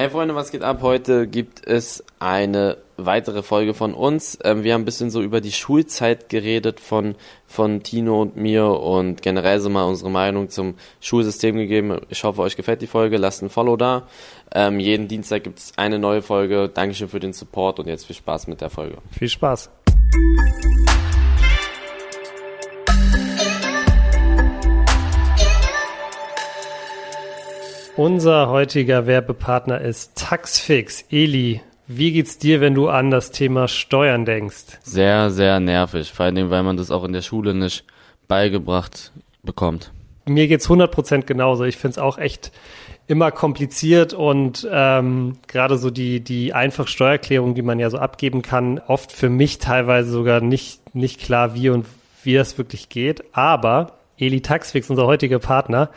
Hey Freunde, was geht ab? Heute gibt es eine weitere Folge von uns. Ähm, wir haben ein bisschen so über die Schulzeit geredet von, von Tino und mir und generell so mal unsere Meinung zum Schulsystem gegeben. Ich hoffe, euch gefällt die Folge. Lasst ein Follow da. Ähm, jeden Dienstag gibt es eine neue Folge. Dankeschön für den Support und jetzt viel Spaß mit der Folge. Viel Spaß. Unser heutiger Werbepartner ist Taxfix. Eli, wie geht's dir, wenn du an das Thema Steuern denkst? Sehr, sehr nervig. Vor allem, weil man das auch in der Schule nicht beigebracht bekommt. Mir geht's 100% genauso. Ich find's auch echt immer kompliziert und ähm, gerade so die, die einfach Steuererklärung, die man ja so abgeben kann, oft für mich teilweise sogar nicht, nicht klar, wie und wie das wirklich geht. Aber Eli Taxfix, unser heutiger Partner,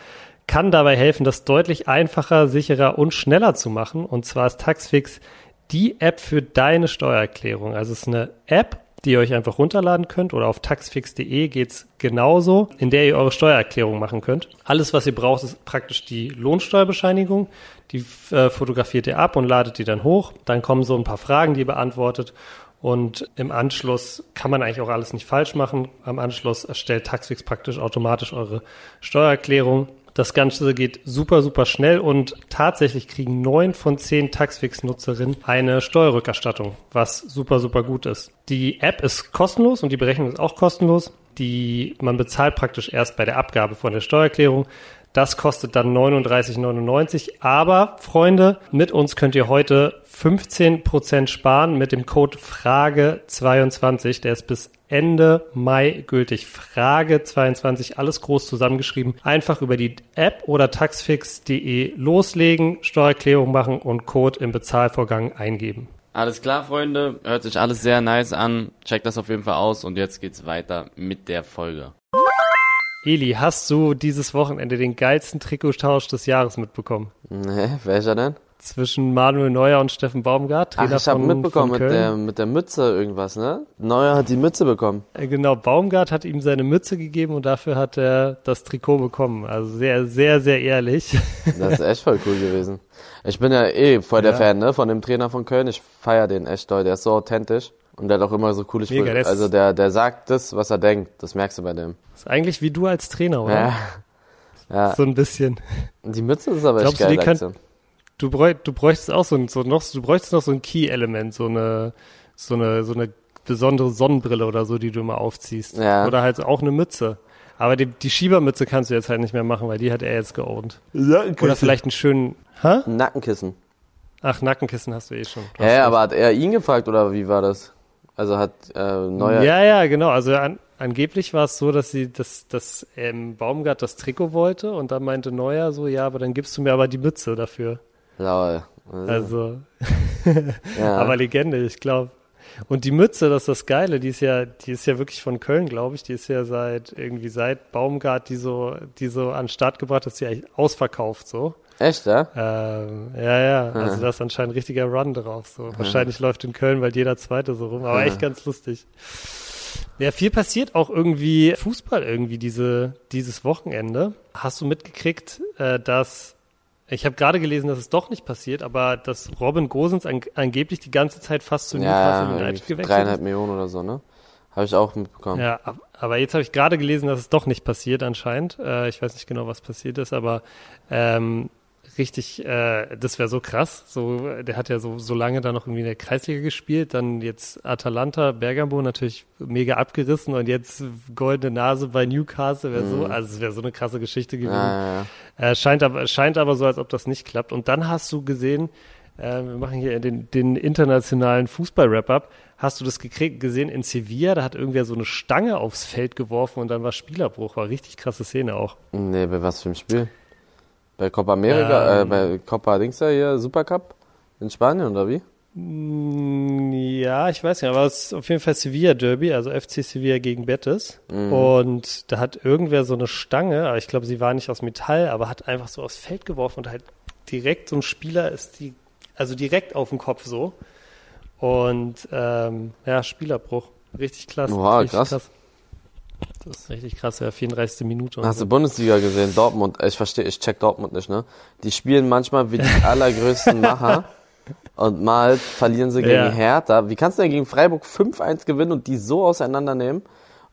kann dabei helfen, das deutlich einfacher, sicherer und schneller zu machen. Und zwar ist Taxfix die App für deine Steuererklärung. Also es ist eine App, die ihr euch einfach runterladen könnt oder auf taxfix.de geht's genauso, in der ihr eure Steuererklärung machen könnt. Alles, was ihr braucht, ist praktisch die Lohnsteuerbescheinigung. Die äh, fotografiert ihr ab und ladet die dann hoch. Dann kommen so ein paar Fragen, die ihr beantwortet. Und im Anschluss kann man eigentlich auch alles nicht falsch machen. Am Anschluss erstellt Taxfix praktisch automatisch eure Steuererklärung. Das Ganze geht super, super schnell und tatsächlich kriegen neun von zehn Taxfix-Nutzerinnen eine Steuerrückerstattung, was super, super gut ist. Die App ist kostenlos und die Berechnung ist auch kostenlos. Die, man bezahlt praktisch erst bei der Abgabe von der Steuererklärung. Das kostet dann 39,99. Aber Freunde, mit uns könnt ihr heute 15% sparen mit dem Code Frage22. Der ist bis Ende Mai gültig. Frage 22, alles groß zusammengeschrieben. Einfach über die App oder taxfix.de loslegen, Steuererklärung machen und Code im Bezahlvorgang eingeben. Alles klar, Freunde. Hört sich alles sehr nice an. Checkt das auf jeden Fall aus und jetzt geht's weiter mit der Folge. Eli, hast du dieses Wochenende den geilsten Trikottausch des Jahres mitbekommen? Nee, welcher denn? Zwischen Manuel Neuer und Steffen Baumgart, Trainer Ach, ich habe mitbekommen mit der, mit der Mütze irgendwas, ne? Neuer hat die Mütze bekommen. Äh, genau, Baumgart hat ihm seine Mütze gegeben und dafür hat er das Trikot bekommen. Also sehr, sehr, sehr ehrlich. Das ist echt voll cool gewesen. Ich bin ja eh voll der ja. Fan, ne? Von dem Trainer von Köln. Ich feier den echt doll. Der ist so authentisch. Und der hat auch immer so coole Sprüche. Also der, der sagt das, was er denkt. Das merkst du bei dem. ist eigentlich wie du als Trainer, oder? Ja. ja. So ein bisschen. Die Mütze ist aber Glaubst echt geil. Du, du, bräuch, du bräuchtest auch so, ein, so noch, du bräuchtest noch so ein Key-Element, so eine, so eine, so eine besondere Sonnenbrille oder so, die du immer aufziehst. Ja. Oder halt auch eine Mütze. Aber die, die Schiebermütze kannst du jetzt halt nicht mehr machen, weil die hat er jetzt geowned. Oder vielleicht einen schönen, hä? Nackenkissen. Ach, Nackenkissen hast du eh schon. Hä, ja, aber hat er ihn gefragt oder wie war das? Also hat äh, Neuer. Ja, ja, genau. Also an, angeblich war es so, dass sie, dass, dass ähm, Baumgart das Trikot wollte und dann meinte Neuer so, ja, aber dann gibst du mir aber die Mütze dafür. Lol. Also, ja. aber Legende, ich glaube. Und die Mütze, das ist das Geile, die ist ja, die ist ja wirklich von Köln, glaube ich. Die ist ja seit irgendwie seit Baumgart, die so, die so an den Start gebracht ist, ja ausverkauft so. Echt, ja? Ähm, ja, ja. Also da ist anscheinend ein richtiger Run drauf. So. Wahrscheinlich läuft in Köln bald jeder Zweite so rum, aber echt ganz lustig. Ja, viel passiert auch irgendwie Fußball irgendwie diese, dieses Wochenende. Hast du mitgekriegt, äh, dass ich habe gerade gelesen, dass es doch nicht passiert, aber dass Robin Gosens an, angeblich die ganze Zeit fast zu Newcastle ja, United gewechselt dreieinhalb Millionen oder so, ne? Habe ich auch mitbekommen. Ja, aber jetzt habe ich gerade gelesen, dass es doch nicht passiert anscheinend. Äh, ich weiß nicht genau, was passiert ist, aber ähm, richtig, äh, das wäre so krass. So, der hat ja so, so lange da noch irgendwie in der Kreisliga gespielt, dann jetzt Atalanta, Bergamo natürlich mega abgerissen und jetzt goldene Nase bei Newcastle wäre so, mhm. also es wäre so eine krasse Geschichte gewesen. Ja, ja. Äh, scheint aber, scheint aber so, als ob das nicht klappt. Und dann hast du gesehen, äh, wir machen hier den, den internationalen Fußball-Wrap-Up. Hast du das gekriegt, gesehen in Sevilla? Da hat irgendwer so eine Stange aufs Feld geworfen und dann war Spielerbruch. War richtig krasse Szene auch. Nee, bei was für ein Spiel? Bei Copa America, äh, ähm, äh, bei Copa Dings da hier, Supercup in Spanien oder wie? Mm, ja, ich weiß nicht, aber es ist auf jeden Fall Sevilla Derby, also FC Sevilla gegen Betis. Mhm. Und da hat irgendwer so eine Stange, aber ich glaube, sie war nicht aus Metall, aber hat einfach so aufs Feld geworfen und halt direkt so ein Spieler ist die, also direkt auf dem Kopf so. Und ähm, ja, Spielerbruch. Richtig klasse. Wow, richtig krass. krass. Das ist richtig krass, ja, 34. Minute. Hast so. du Bundesliga gesehen? Dortmund, ich verstehe, ich check Dortmund nicht, ne? Die spielen manchmal wie die allergrößten Macher und mal verlieren sie gegen ja. Hertha. Wie kannst du denn gegen Freiburg 5-1 gewinnen und die so auseinandernehmen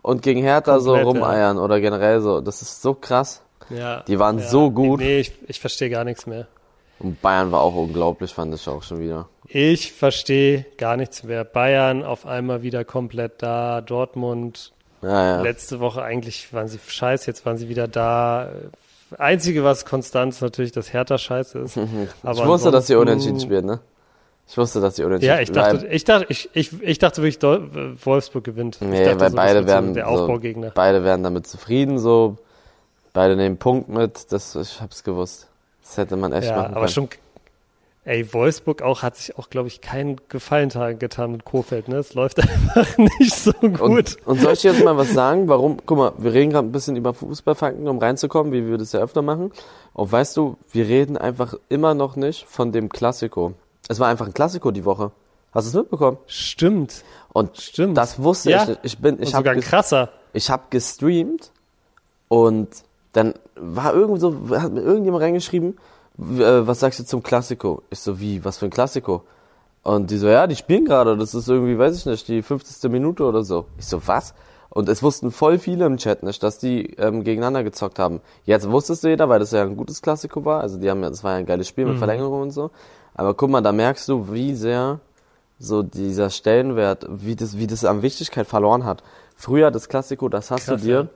und gegen Hertha Komplett, so rumeiern ja. oder generell so? Das ist so krass. Ja. Die waren ja. so gut. Nee, ich, ich verstehe gar nichts mehr. Und Bayern war auch unglaublich, fand ich auch schon wieder. Ich verstehe gar nichts mehr. Bayern auf einmal wieder komplett da, Dortmund ja, letzte Woche eigentlich waren sie scheiße, jetzt waren sie wieder da. Einzige, was konstant ist, natürlich, dass Hertha scheiße ist. ich wusste, dass sie unentschieden spielen, ne? Ich wusste, dass sie unentschieden Ja, ich dachte, ich dachte, ich, ich, ich dachte wirklich, Wolfsburg gewinnt. Nee, dachte, weil so, beide werden, so, beide werden damit zufrieden, so. Beide nehmen Punkt mit, das, ich hab's gewusst. Das hätte man echt ja, machen können. aber schon, ey, Wolfsburg auch, hat sich auch, glaube ich, keinen Gefallen getan mit Kofeld, ne? Es läuft einfach nicht so gut. Und, und soll ich jetzt mal was sagen? Warum? Guck mal, wir reden gerade ein bisschen über Fußballfakten, um reinzukommen, wie wir das ja öfter machen. Und weißt du, wir reden einfach immer noch nicht von dem Klassiko. Es war einfach ein Klassiko die Woche. Hast du es mitbekommen? Stimmt. Und Stimmt. das wusste ja. ich. Ich bin, ich habe krasser. Ich habe gestreamt und dann war irgend so, hat mir irgendjemand reingeschrieben, was sagst du zum Klassiko? Ich so, wie, was für ein Klassiko? Und die so, ja, die spielen gerade, das ist irgendwie, weiß ich nicht, die 50. Minute oder so. Ich so, was? Und es wussten voll viele im Chat nicht, dass die ähm, gegeneinander gezockt haben. Jetzt wusste es jeder, weil das ja ein gutes Klassiko war. Also die haben ja, das war ja ein geiles Spiel mit mhm. Verlängerung und so. Aber guck mal, da merkst du, wie sehr so dieser Stellenwert, wie das, wie das an Wichtigkeit verloren hat. Früher das Klassiko, das hast Krass, du dir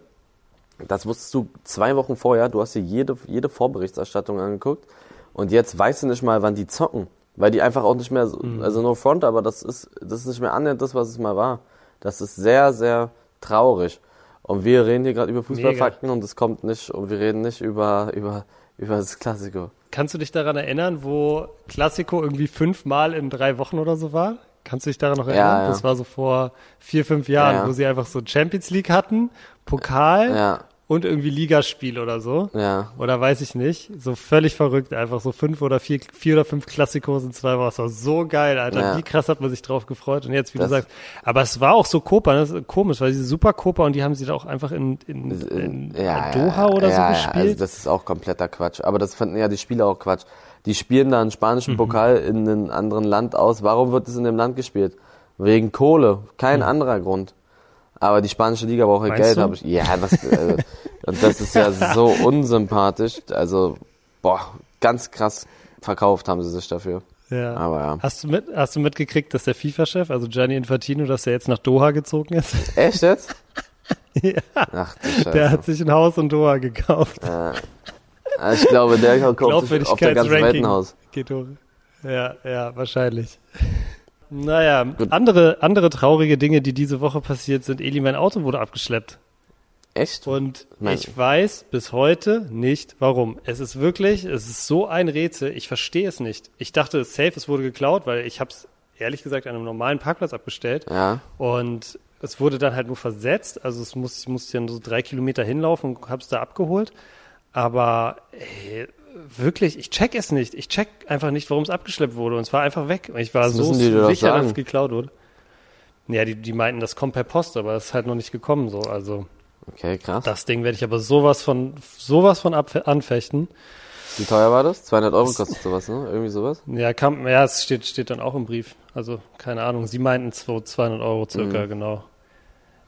das wusstest du zwei Wochen vorher, du hast dir jede, jede Vorberichterstattung angeguckt und jetzt weißt du nicht mal, wann die zocken. Weil die einfach auch nicht mehr, mhm. also no front, aber das ist, das ist nicht mehr annähernd das, was es mal war. Das ist sehr, sehr traurig. Und wir reden hier gerade über Fußballfakten und es kommt nicht, und wir reden nicht über, über, über das Klassiko. Kannst du dich daran erinnern, wo Klassiko irgendwie fünfmal in drei Wochen oder so war? Kannst du dich daran noch erinnern? Ja, ja. Das war so vor vier, fünf Jahren, ja, wo sie einfach so Champions League hatten, Pokal und irgendwie Ligaspiel oder so. Ja. Oder weiß ich nicht. So völlig verrückt, einfach so fünf oder vier, vier oder fünf Klassikos in zwei Wochen. Das war so geil, Alter. Wie krass hat man sich drauf gefreut. Und jetzt, wie das du sagst, aber es war auch so Copa, das ist komisch, weil diese super Copa und die haben sie da auch einfach in, in, in, in Doha oder so gespielt. Ja, also das ist auch kompletter Quatsch. Aber das fanden ja die Spieler auch Quatsch die spielen da einen spanischen mhm. Pokal in einem anderen Land aus. Warum wird es in dem Land gespielt? Wegen Kohle. Kein mhm. anderer Grund. Aber die spanische Liga braucht ja Geld, habe ich. Ja, was, äh, und das ist ja so unsympathisch. Also, boah, ganz krass verkauft haben sie sich dafür. Ja. Aber ja. Hast du, mit, hast du mitgekriegt, dass der FIFA-Chef, also Gianni Infantino, dass er jetzt nach Doha gezogen ist? Echt jetzt? ja. Ach. Der hat sich ein Haus in Doha gekauft. Ja. Ah, ich glaube, der kauft sich auf der ganzen Welt ein Haus. Geht hoch. Ja, ja, wahrscheinlich. Naja, andere, andere traurige Dinge, die diese Woche passiert sind. Eli, mein Auto wurde abgeschleppt. Echt? Und Nein. ich weiß bis heute nicht, warum. Es ist wirklich, es ist so ein Rätsel. Ich verstehe es nicht. Ich dachte, safe, es wurde geklaut, weil ich habe es ehrlich gesagt an einem normalen Parkplatz abgestellt. Ja. Und es wurde dann halt nur versetzt. Also es muss, ich musste dann so drei Kilometer hinlaufen und habe es da abgeholt. Aber ey, wirklich, ich check es nicht. Ich check einfach nicht, warum es abgeschleppt wurde. Und es war einfach weg. Ich war das so sicher, dass es geklaut wurde. Ja, die, die meinten, das kommt per Post, aber das ist halt noch nicht gekommen so. Also okay, krass. Das Ding werde ich aber sowas von sowas von anfechten. Wie teuer war das? 200 Euro kostet sowas, ne? Irgendwie sowas? Ja, kam, ja, es steht, steht dann auch im Brief. Also, keine Ahnung. Sie meinten 200 Euro circa, mhm. genau.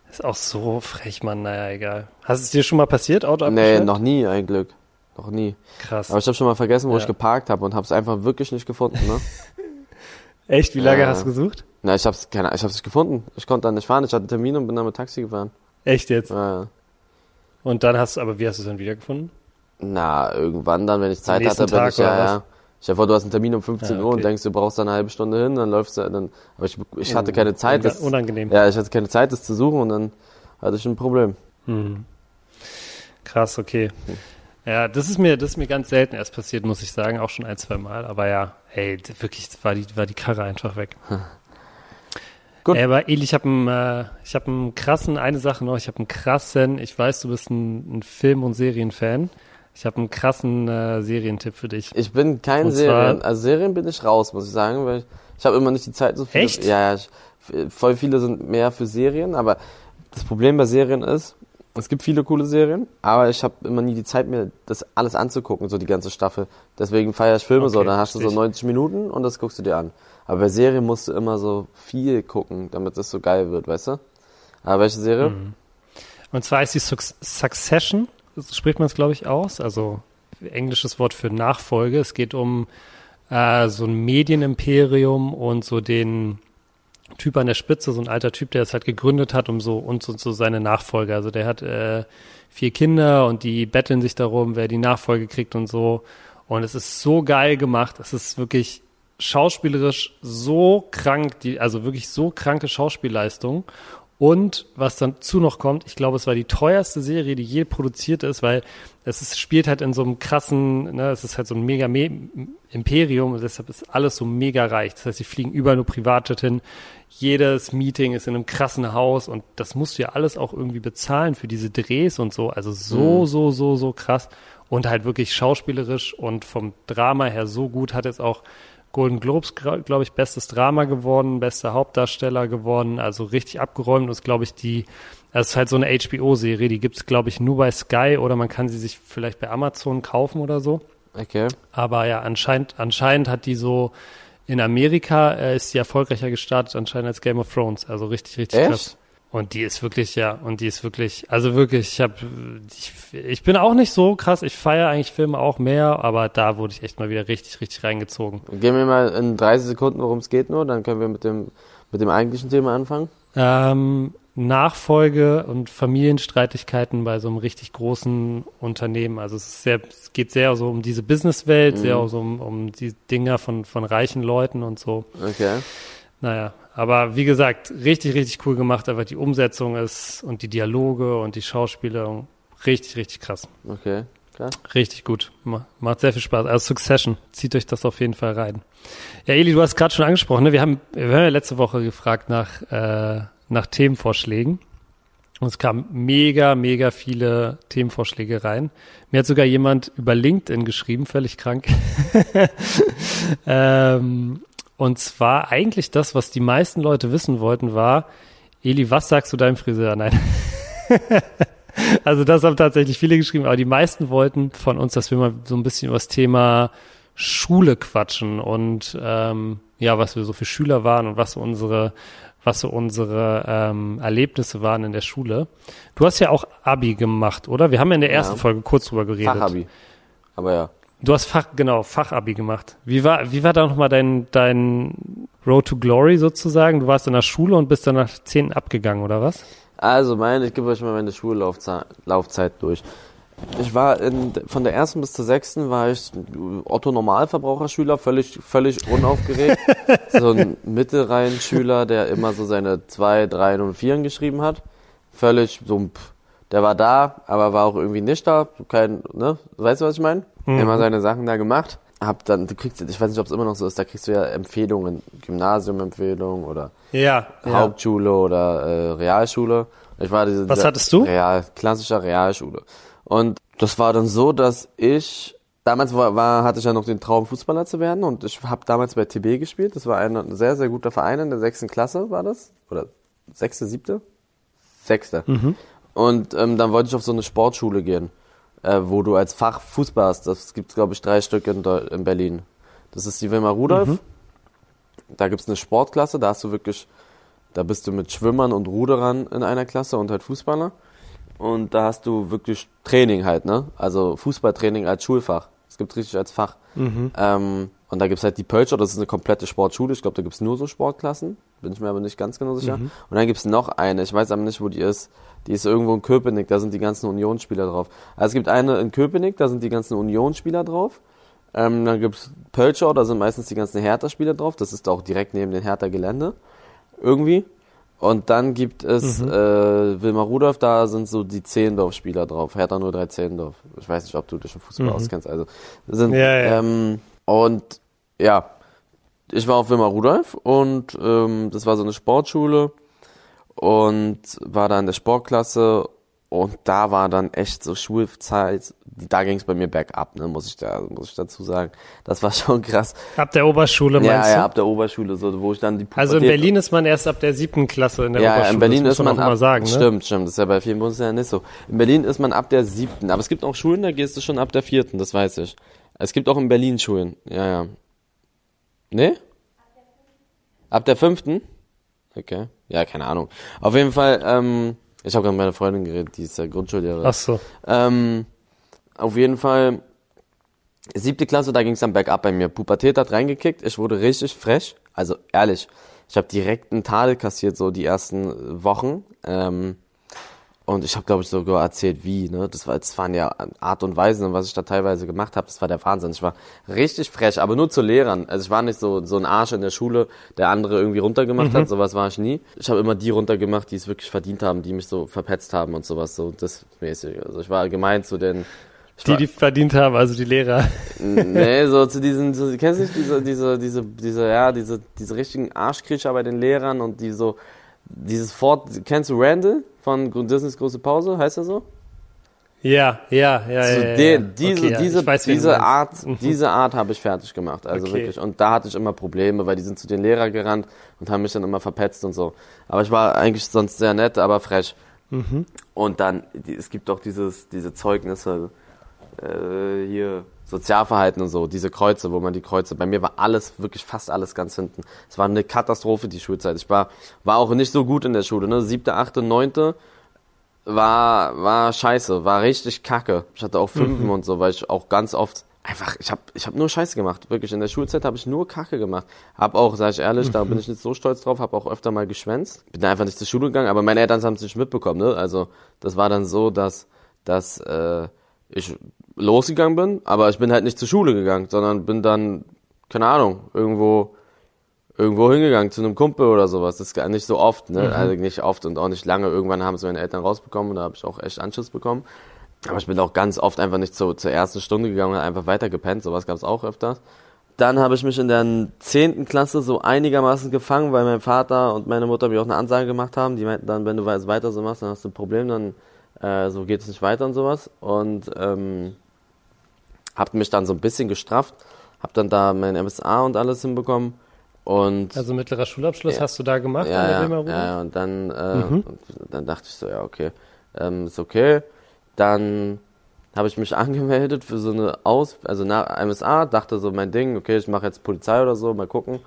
Ist auch so frech, Mann. Naja, egal. Hast es dir schon mal passiert, Auto Nee, noch nie, ein Glück. Noch nie. Krass. Aber ich habe schon mal vergessen, wo ja. ich geparkt habe und habe es einfach wirklich nicht gefunden, ne? Echt? Wie lange äh, hast du gesucht? Na, ich hab's, keine, ich hab's nicht gefunden. Ich konnte dann nicht fahren. Ich hatte einen Termin und bin dann mit Taxi gefahren. Echt jetzt? Ja. Und dann hast du, aber wie hast du es dann wiedergefunden? Na, irgendwann dann, wenn ich Zeit hatte, bin Tag ich ja, ja. Ich vor, du hast einen Termin um 15 ja, okay. Uhr und denkst, du brauchst da eine halbe Stunde hin, dann läufst du, dann, aber ich, ich hatte keine Zeit. Das, unangenehm. Ja, ich hatte keine Zeit, das zu suchen und dann hatte ich ein Problem. Hm. Krass, okay. Hm. Ja, das ist mir, das ist mir ganz selten erst passiert, muss ich sagen, auch schon ein, zwei Mal. Aber ja, hey, wirklich war die, war die Karre einfach weg. Hm. Gut. Äh, aber Eli, ich habe einen, äh, ich habe einen krassen, eine Sache noch, ich habe einen krassen, ich weiß, du bist ein, ein Film- und Serienfan. Ich habe einen krassen äh, Serientipp für dich. Ich bin kein Serien, also Serien bin ich raus, muss ich sagen, weil ich, ich habe immer nicht die Zeit so viel. Echt? Ja, ja, ich, voll viele sind mehr für Serien, aber das Problem bei Serien ist, Es gibt viele coole Serien, aber ich habe immer nie die Zeit, mir das alles anzugucken, so die ganze Staffel. Deswegen feiere ich Filme Okay, so, dann hast du so verstehe ich. 90 Minuten und das guckst du dir an. Aber bei Serien musst du immer so viel gucken, damit es so geil wird, weißt du? Aber welche Serie? Mhm. Und zwar ist die Suc- Succession, so spricht man es, glaube ich, aus. Also englisches Wort für Nachfolge. Es geht um äh, so ein Medienimperium und so den Typ an der Spitze, so ein alter Typ, der es halt gegründet hat, um so und so, so seine Nachfolger. Also der hat äh, vier Kinder und die betteln sich darum, wer die Nachfolge kriegt und so. Und es ist so geil gemacht. Es ist wirklich schauspielerisch so krank, die, also wirklich so kranke Schauspielleistung. Und was dann zu noch kommt, ich glaube, es war die teuerste Serie, die je produziert ist, weil es ist, spielt halt in so einem krassen, ne, es ist halt so ein mega Me Imperium und deshalb ist alles so mega reich. Das heißt, sie fliegen überall nur Privatjet hin. Jedes Meeting ist in einem krassen Haus und das musst du ja alles auch irgendwie bezahlen für diese Drehs und so. Also so, so, so, so krass und halt wirklich schauspielerisch und vom Drama her so gut. Hat jetzt auch Golden Globes, glaube ich, bestes Drama geworden, bester Hauptdarsteller geworden, also richtig abgeräumt und ist, glaube ich, die, das ist halt so eine HBO-Serie, die gibt's glaube ich, nur bei Sky oder man kann sie sich vielleicht bei Amazon kaufen oder so. Okay. Aber ja, anscheinend, anscheinend hat die so, in Amerika äh, ist die erfolgreicher gestartet, anscheinend als Game of Thrones, also richtig, richtig Echt? krass. Und die ist wirklich, ja, und die ist wirklich, also wirklich, ich habe, ich, ich bin auch nicht so krass, ich feiere eigentlich Filme auch mehr, aber da wurde ich echt mal wieder richtig, richtig reingezogen. Gehen wir mal in 30 Sekunden, worum es geht nur, dann können wir mit dem, mit dem eigentlichen Thema anfangen. Ähm, Nachfolge und Familienstreitigkeiten bei so einem richtig großen Unternehmen. Also es, ist sehr, es geht sehr so um diese Businesswelt, sehr Mhm. so um, um die Dinger von, von reichen Leuten und so. Okay. Naja, aber wie gesagt, richtig, richtig cool gemacht. Einfach die Umsetzung ist und die Dialoge und die Schauspieler richtig, richtig krass. Okay. Klar. Richtig gut. Ma- Macht sehr viel Spaß. Also Succession. Zieht euch das auf jeden Fall rein. Ja, Eli, du hast gerade schon angesprochen, ne? wir, haben, wir haben ja letzte Woche gefragt nach, äh, nach Themenvorschlägen. Und es kamen mega, mega viele Themenvorschläge rein. Mir hat sogar jemand über LinkedIn geschrieben, völlig krank. ähm, und zwar eigentlich das, was die meisten Leute wissen wollten, war, Eli, was sagst du deinem Friseur? Nein. Also das haben tatsächlich viele geschrieben, aber die meisten wollten von uns, dass wir mal so ein bisschen über das Thema Schule quatschen und ähm, ja, was wir so für Schüler waren und was so unsere, was so unsere ähm, Erlebnisse waren in der Schule. Du hast ja auch Abi gemacht, oder? Wir haben ja in der Ja. ersten Folge kurz drüber geredet. Fachabi. Aber ja. Du hast Fach, genau, Fachabi gemacht. Wie war, wie war da nochmal dein, dein Road to Glory sozusagen? Du warst in der Schule und bist dann nach 10 abgegangen, oder was? Also, meine, ich gebe euch mal meine Schullaufzeit Laufzeit durch. Ich war in, von der ersten bis zur sechsten war ich Otto Normalverbraucherschüler, völlig, völlig unaufgeregt. so ein Mittelreihenschüler, der immer so seine zwei, drei und vieren geschrieben hat. Völlig so, ein der war da, aber war auch irgendwie nicht da. Kein, ne? Weißt du, was ich meine? Mhm. Immer seine Sachen da gemacht. Hab dann, du kriegst, ich weiß nicht, ob es immer noch so ist, da kriegst du ja Empfehlungen, Gymnasiumempfehlungen oder Ja. Hauptschule oder äh, Realschule. Ich war diese, Was hattest du? Real, klassischer Realschule. Und das war dann so, dass ich damals war, war hatte ich ja noch den Traum Fußballer zu werden und ich habe damals bei TB gespielt. Das war ein sehr sehr guter Verein in der sechsten Klasse war das oder sechste siebte sechste. Mhm. Und ähm, dann wollte ich auf so eine Sportschule gehen, äh, wo du als Fach Fußball hast. Das gibt glaube ich drei Stück in, in Berlin. Das ist die Wilma Rudolph. Mhm. Da gibt's eine Sportklasse, da hast du wirklich, da bist du mit Schwimmern und Ruderern in einer Klasse und halt Fußballer. Und da hast du wirklich Training halt, ne? Also Fußballtraining als Schulfach. Es gibt richtig als Fach. Mhm. Ähm, und da gibt's halt die Pölscher, das ist eine komplette Sportschule. Ich glaube, da gibt's nur so Sportklassen. Bin ich mir aber nicht ganz genau sicher. Mhm. Und dann gibt's noch eine, ich weiß aber nicht, wo die ist. Die ist irgendwo in Köpenick, da sind die ganzen Unionsspieler drauf. Also es gibt eine in Köpenick, da sind die ganzen Unionsspieler drauf. Ähm, dann gibt's Pölschau, da sind meistens die ganzen Hertha-Spieler drauf. Das ist auch direkt neben den Hertha-Gelände. Irgendwie. Und dann gibt es Mhm. äh, Wilmar Rudolph, da sind so die Zehlendorf-Spieler drauf. Hertha 03 Zehlendorf. Ich weiß nicht, ob du dich im Fußball Mhm. auskennst. Also sind Ja, ja. Ähm, und ja, ich war auf Wilmar Rudolph und ähm, das war so eine Sportschule und war da in der Sportklasse Und da war dann echt so Schulzeit, da ging es bei mir bergab, ne, muss ich da, muss ich dazu sagen. Das war schon krass. Ab der Oberschule meinst ja, du? Ja, ab der Oberschule, so, wo ich dann die Pubertät Also in Berlin ist man erst ab der siebten Klasse in der ja, Oberschule. Ja, in Berlin ist man, man ab, sagen, ne? stimmt, stimmt, das ist ja bei vielen Bundesländern nicht so. In Berlin ist man ab der siebten, aber es gibt auch Schulen, da gehst du schon ab der vierten, das weiß ich. Es gibt auch in Berlin Schulen, ja, ja. Ne? Ab der fünften? Okay. Ja, keine Ahnung. Auf jeden Fall, ähm, ich habe gerade mit meiner Freundin geredet, die ist ja Grundschullehrerin. Ach so. Ähm, auf jeden Fall, siebte Klasse, da ging es dann bergab bei mir. Pubertät hat reingekickt, ich wurde richtig frech. Also ehrlich, ich habe direkt einen Tadel kassiert, so die ersten Wochen. Ähm, und ich habe, glaube ich, sogar erzählt, wie. Ne? Das, war, das waren ja Art und Weisen, was ich da teilweise gemacht habe. Das war der Wahnsinn. Ich war richtig frech, aber nur zu Lehrern. Also ich war nicht so so ein Arsch in der Schule, der andere irgendwie runtergemacht mhm. hat. Sowas war ich nie. Ich habe immer die runtergemacht, die es wirklich verdient haben, die mich so verpetzt haben und sowas. So das mäßig. Also ich war gemein zu den die, die verdient haben, also die Lehrer. nee, so zu diesen, so, kennst du nicht diese, diese, diese, diese, ja, diese, diese richtigen Arschkriecher bei den Lehrern und die so, dieses Fort, kennst du Randall von Disneys große Pause, heißt er so? Ja, ja, ja, so ja, den, ja. Diese, okay, diese, weiß, diese Art, mhm. diese Art habe ich fertig gemacht, also Okay. wirklich. Und da hatte ich immer Probleme, weil die sind zu den Lehrern gerannt und haben mich dann immer verpetzt und so. Aber ich war eigentlich sonst sehr nett, aber frech. Mhm. Und dann, es gibt auch dieses, diese Zeugnisse, äh, hier, Sozialverhalten und so, diese Kreuze, wo man die Kreuze, bei mir war alles, wirklich fast alles ganz hinten. Es war eine Katastrophe, die Schulzeit. Ich war, war auch nicht so gut in der Schule, ne? Siebte, achte, neunte war, war scheiße, war richtig kacke. Ich hatte auch Fünfen und so, weil ich auch ganz oft einfach, ich habe ich hab nur Scheiße gemacht. Wirklich, in der Schulzeit habe ich nur Kacke gemacht. Hab auch, sag ich ehrlich, da bin ich nicht so stolz drauf, habe auch öfter mal geschwänzt. Bin einfach nicht zur Schule gegangen, aber meine Eltern haben es nicht mitbekommen, ne? Also, das war dann so, dass, dass äh, ich losgegangen bin, aber ich bin halt nicht zur Schule gegangen, sondern bin dann, keine Ahnung, irgendwo irgendwo hingegangen zu einem Kumpel oder sowas. Das ist gar nicht so oft, ne? Mhm. Also nicht oft und auch nicht lange. Irgendwann haben es meine Eltern rausbekommen und da habe ich auch echt Anschluss bekommen. Aber ich bin auch ganz oft einfach nicht zu, zur ersten Stunde gegangen und einfach weiter gepennt. Sowas gab es auch öfters. Dann habe ich mich in der zehnten Klasse so einigermaßen gefangen, weil mein Vater und meine Mutter mir auch eine Ansage gemacht haben. Die meinten dann, wenn du weiter so machst, dann hast du ein Problem, dann äh, so geht es nicht weiter und sowas. Und ähm, hab mich dann so ein bisschen gestrafft, hab dann da mein MSA und alles hinbekommen. Und Also mittlerer Schulabschluss Ja. hast du da gemacht ja, ja, ja, ja, und dann, äh, Mhm. und dann dachte ich so, ja, okay, ähm, ist okay. Dann habe ich mich angemeldet für so eine Aus, also nach MSA, dachte so mein Ding, okay, ich mache jetzt Polizei oder so, mal gucken.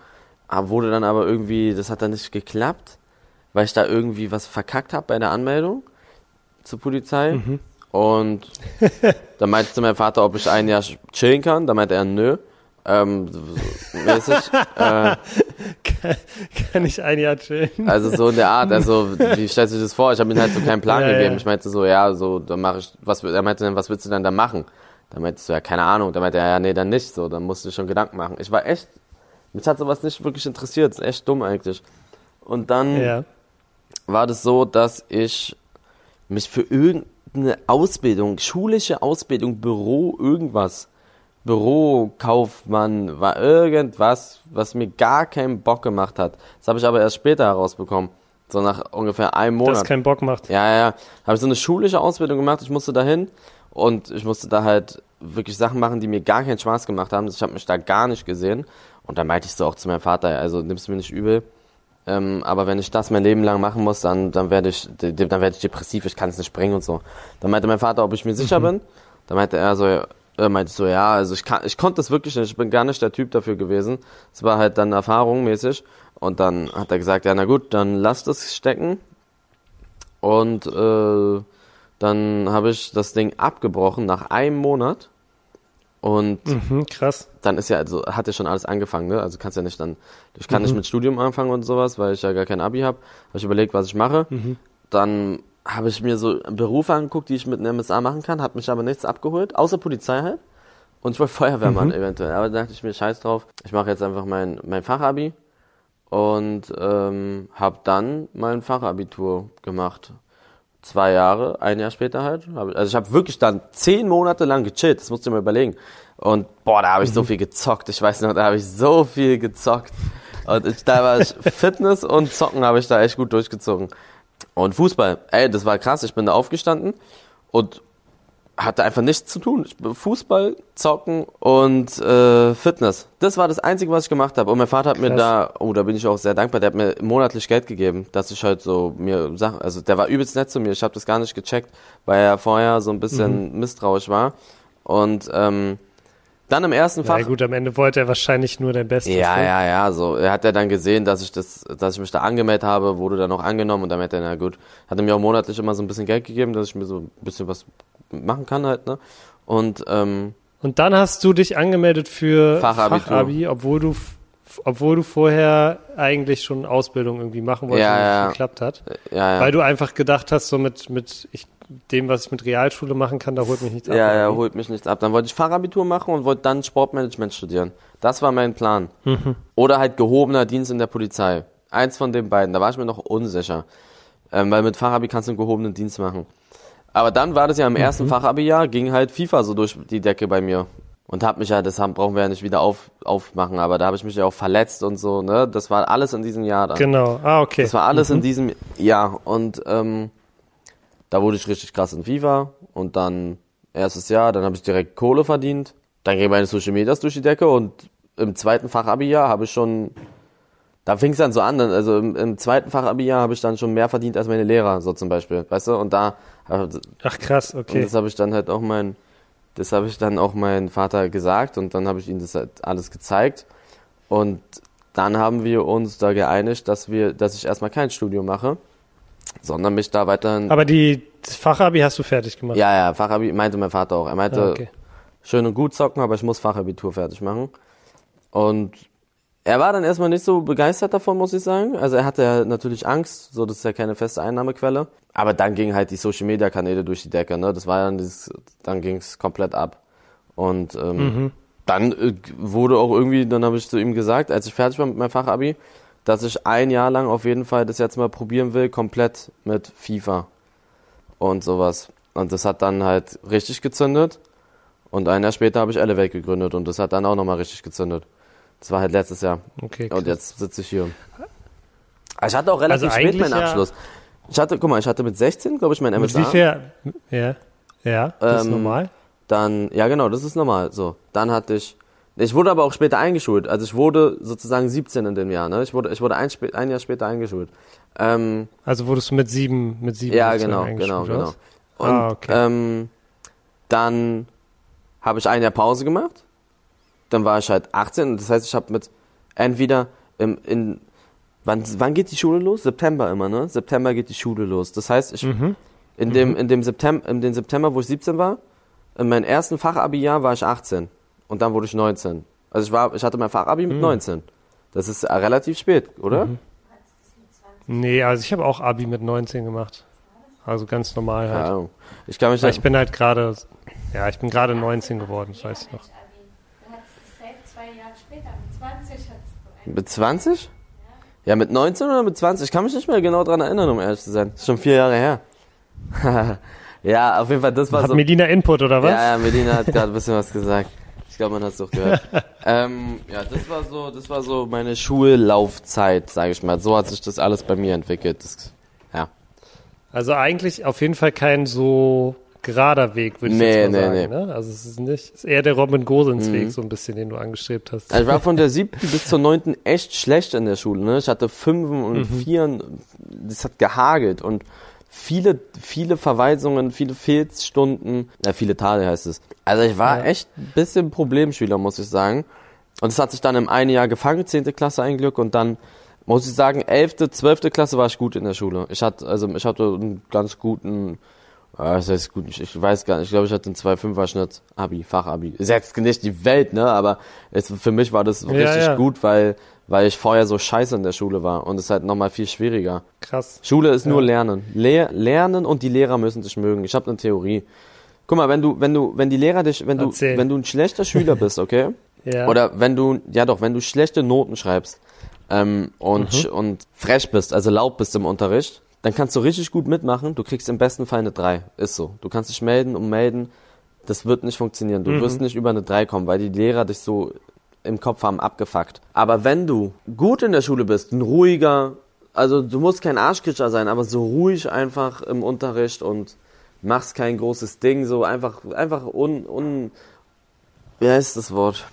Aber wurde dann aber irgendwie, das hat dann nicht geklappt, weil ich da irgendwie was verkackt habe bei der Anmeldung zur Polizei. Mhm. Und dann meinte zu meinem Vater, ob ich ein Jahr chillen kann. Da meinte er, nö. Ähm, mäßig. äh, Kann ich ein Jahr chillen? also so in der Art, also wie stellst du dir das vor? Ich habe ihm halt so keinen Plan Ja, gegeben. ja. Ich meinte so, ja, so, dann mache ich, was, er meinte dann, was willst du denn da machen? Da meinte ich so, ja, keine Ahnung. Da meinte er, ja, nee, dann nicht so. Dann musst du dir schon Gedanken machen. Ich war echt, mich hat sowas nicht wirklich interessiert. ist echt dumm eigentlich. Und dann Ja. war das so, dass ich mich für irgendeine Ausbildung, schulische Ausbildung, Büro, irgendwas, Bürokaufmann, war irgendwas, was mir gar keinen Bock gemacht hat. Das habe ich aber erst später herausbekommen. So nach ungefähr einem Das Monat. keinen Bock macht. Ja, ja, ja. Habe ich so eine schulische Ausbildung gemacht. Ich musste dahin und ich musste da halt wirklich Sachen machen, die mir gar keinen Spaß gemacht haben. Ich habe mich da gar nicht gesehen. Und dann meinte ich so auch zu meinem Vater, also nimm's mir nicht übel. Ähm, aber wenn ich das mein Leben lang machen muss, dann, dann werde ich, dann werde ich depressiv, ich kann es nicht bringen und so. Dann meinte mein Vater, ob ich mir sicher bin. Dann meinte er so, er meinte so, ja, also ich kann, ich konnte das wirklich nicht, ich bin gar nicht der Typ dafür gewesen. Es war halt dann Erfahrung mäßig. Und dann hat er gesagt, ja, na gut, dann lass das stecken. Und äh, dann habe ich das Ding abgebrochen nach einem Monat. Und Mhm, krass. Dann ist ja, also hat ja schon alles angefangen, ne? Also kannst ja nicht dann, ich kann Mhm. nicht mit Studium anfangen und sowas, weil ich ja gar kein Abi habe. Habe ich überlegt, was ich mache. Mhm. Dann habe ich mir so Berufe angeguckt, die ich mit einem MSA machen kann, hat mich aber nichts abgeholt, außer Polizei halt. Und ich wollte Feuerwehrmann Mhm. eventuell. Aber da dachte ich mir, scheiß drauf, ich mache jetzt einfach mein, mein Fachabi und ähm, habe dann mein Fachabitur gemacht. Zwei Jahre, ein Jahr später halt. Also ich habe wirklich dann zehn Monate lang gechillt, das musst du dir mal überlegen. Und boah, da habe ich so viel gezockt. Ich weiß noch, da habe ich so viel gezockt. Und ich, da war ich Fitness und Zocken habe ich da echt gut durchgezogen. Und Fußball, ey, das war krass. Ich bin da aufgestanden und hatte einfach nichts zu tun. Fußball, Zocken und äh, Fitness. Das war das Einzige, was ich gemacht habe. Und mein Vater hat mir da, oh, da bin ich auch sehr dankbar, der hat mir monatlich Geld gegeben, dass ich halt so mir Sachen, also der war übelst nett zu mir. Ich habe das gar nicht gecheckt, weil er vorher so ein bisschen mhm. misstrauisch war. Und ähm, dann im ersten Fach. Ja gut, am Ende wollte er wahrscheinlich nur dein Bestes. Ja, ne? ja, ja, so. Er hat ja dann gesehen, dass ich das, dass ich mich da angemeldet habe, wurde dann auch angenommen und dann hat er, na gut, hat er mir auch monatlich immer so ein bisschen Geld gegeben, dass ich mir so ein bisschen was machen kann halt, ne? Und, ähm, Und dann hast du dich angemeldet für Fachabitur. Fachabi, obwohl du, obwohl du vorher eigentlich schon Ausbildung irgendwie machen wolltest ja, und ja. nicht geklappt hat. Ja, ja. Weil du einfach gedacht hast, so mit, mit, ich, dem, was ich mit Realschule machen kann, da holt mich nichts ab. Ja, ja, holt mich nichts ab. Dann wollte ich Fachabitur machen und wollte dann Sportmanagement studieren. Das war mein Plan. Mhm. Oder halt gehobener Dienst in der Polizei. Eins von den beiden. Da war ich mir noch unsicher. Ähm, weil mit Fachabi kannst du einen gehobenen Dienst machen. Aber dann war das ja im mhm. ersten Fachabi-Jahr, ging halt FIFA so durch die Decke bei mir. Und hab mich ja, das haben, brauchen wir ja nicht wieder auf, aufmachen, aber da habe ich mich ja auch verletzt und so, ne? Das war alles in diesem Jahr dann. Genau, ah, okay. Das war alles mhm. in diesem Jahr. Und ähm, da wurde ich richtig krass in FIFA und dann erstes Jahr, dann habe ich direkt Kohle verdient. Dann ging meine Social Medias durch die Decke und im zweiten Fachabi-Jahr habe ich schon, da fing es dann so an, also im, im zweiten Fachabi-Jahr habe ich dann schon mehr verdient als meine Lehrer, so zum Beispiel, weißt du? Und da Ach krass, okay. Und das habe ich dann halt auch mein, das habe ich dann auch meinem Vater gesagt und dann habe ich ihm das halt alles gezeigt und dann haben wir uns da geeinigt, dass wir, dass ich erstmal kein Studium mache, sondern mich da weiterhin. Aber die Fachabi hast du fertig gemacht? Ja, ja, Fachabi meinte mein Vater auch. Er meinte, ah, okay. schön und gut zocken, aber ich muss Fachabitur fertig machen. Und er war dann erstmal nicht so begeistert davon, muss ich sagen. Also er hatte ja natürlich Angst, so das ist ja keine feste Einnahmequelle. Aber dann gingen halt die Social Media Kanäle durch die Decke, ne? Das war dann dieses, dann ging's komplett ab. Und ähm, mhm. dann äh, wurde auch irgendwie, dann habe ich zu ihm gesagt, als ich fertig war mit meinem Fachabi, dass ich ein Jahr lang auf jeden Fall das jetzt mal probieren will, komplett mit FIFA und sowas. Und das hat dann halt richtig gezündet. Und ein Jahr später habe ich Elevate gegründet und das hat dann auch nochmal richtig gezündet. Das war halt letztes Jahr. Okay, und jetzt sitze ich hier. Ich hatte auch relativ also spät meinen Abschluss. Ich hatte, guck mal, ich hatte mit 16, glaube ich, mein MSA. Mit wie viel? Ja, ja, das ähm, ist normal. Dann, ja genau, das ist normal. So, dann hatte ich, ich wurde aber auch später eingeschult. Also ich wurde sozusagen 17 in dem Jahr. Ne? Ich wurde, ich wurde ein, ein Jahr später eingeschult. Ähm, also wurdest du mit sieben, mit sieben Ja, genau, genau, genau. Und ah, okay. ähm, dann habe ich ein Jahr Pause gemacht dann war ich halt 18 das heißt, ich habe mit entweder im, in wann, wann geht die Schule los? September immer, ne? September geht die Schule los. Das heißt, ich mhm. in dem mhm. in dem September in dem September, wo ich 17 war, in meinem ersten Fachabi-Jahr war ich 18 und dann wurde ich 19. Also ich war ich hatte mein Fachabi mit mhm. 19. Das ist relativ spät, oder? Mhm. Nee, also ich habe auch Abi mit 19 gemacht. Also ganz normal halt. Ja, ich kann mich ich bin halt gerade ja, ich bin gerade 19 geworden, das weiß ich noch. Mit 20? Ja, mit 19 oder mit 20? Ich kann mich nicht mehr genau dran erinnern, um ehrlich zu sein. Das ist schon vier Jahre her. ja, auf jeden Fall, das war hat so. Hat Medina Input oder was? Ja, ja, Medina hat gerade ein bisschen was gesagt. Ich glaube, man hat es doch gehört. ähm, ja, das war so, das war so meine Schullaufzeit, sage ich mal. So hat sich das alles bei mir entwickelt. Das, ja. Also eigentlich auf jeden Fall kein so gerader Weg, würde ich nee, jetzt mal nee, sagen. Nee. Ne? Also es ist nicht, es ist eher der Robin Gosens mhm. Weg, so ein bisschen, den du angestrebt hast. Also ich war von der siebten bis zur neunten echt schlecht in der Schule. Ne? Ich hatte Fünfen und mhm. Vieren, das hat gehagelt und viele, viele Verweisungen, viele Fehlstunden, ja, viele Tage heißt es. Also ich war ja. echt ein bisschen Problemschüler, muss ich sagen. Und es hat sich dann im einen Jahr gefangen, zehnte Klasse ein Glück und dann muss ich sagen, elfte, zwölfte Klasse war ich gut in der Schule. Ich hatte, also ich hatte einen ganz guten Ah, das heißt gut, ich, ich weiß gar nicht, ich glaube, ich hatte einen 2,5er Schnitt, Abi, Fachabi. Ist jetzt nicht die Welt, ne, aber es, für mich war das ja, richtig ja. gut, weil, weil ich vorher so scheiße in der Schule war und es ist halt nochmal viel schwieriger. Krass. Schule ist ja. nur Lernen. Lehr, lernen und die Lehrer müssen dich mögen. Ich habe eine Theorie. Guck mal, wenn du, wenn du, wenn die Lehrer dich, wenn Erzähl. du, wenn du ein schlechter Schüler bist, okay? ja. Oder wenn du, ja doch, wenn du schlechte Noten schreibst ähm, und, mhm. und frech bist, also laut bist im Unterricht, dann kannst du richtig gut mitmachen. Du kriegst im besten Fall eine 3. Ist so. Du kannst dich melden und melden. Das wird nicht funktionieren. Du mhm. wirst nicht über eine 3 kommen, weil die Lehrer dich so im Kopf haben abgefuckt. Aber wenn du gut in der Schule bist, ein ruhiger, also du musst kein Arschkitscher sein, aber so ruhig einfach im Unterricht und machst kein großes Ding, so einfach, einfach un, un, wie heißt das Wort?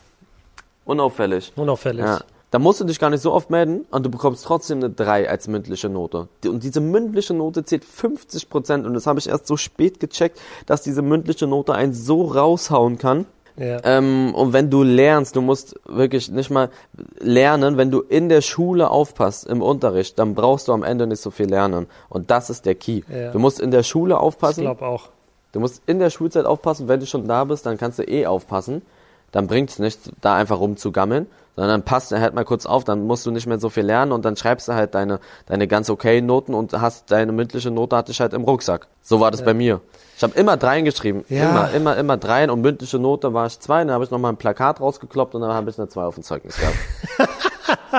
Unauffällig. Unauffällig. Ja. Da musst du dich gar nicht so oft melden und du bekommst trotzdem eine 3 als mündliche Note. Und diese mündliche Note zählt 50 Prozent und das habe ich erst so spät gecheckt, dass diese mündliche Note einen so raushauen kann. Ja. Ähm, und wenn du lernst, du musst wirklich nicht mal lernen, wenn du in der Schule aufpasst, im Unterricht, dann brauchst du am Ende nicht so viel lernen. Und das ist der Key. Ja. Du musst in der Schule ich aufpassen. glaube auch. Du musst in der Schulzeit aufpassen, wenn du schon da bist, dann kannst du eh aufpassen. Dann bringt es nichts, da einfach rumzugammeln, sondern passt halt mal kurz auf, dann musst du nicht mehr so viel lernen und dann schreibst du halt deine, deine ganz okay Noten und hast deine mündliche Note hatte ich halt im Rucksack. So war das bei mir. Ich habe immer dreien geschrieben. Ja. Immer, immer, immer dreien und mündliche Note war ich zwei, dann habe ich nochmal ein Plakat rausgekloppt und dann habe ich eine zwei auf dem Zeugnis gehabt.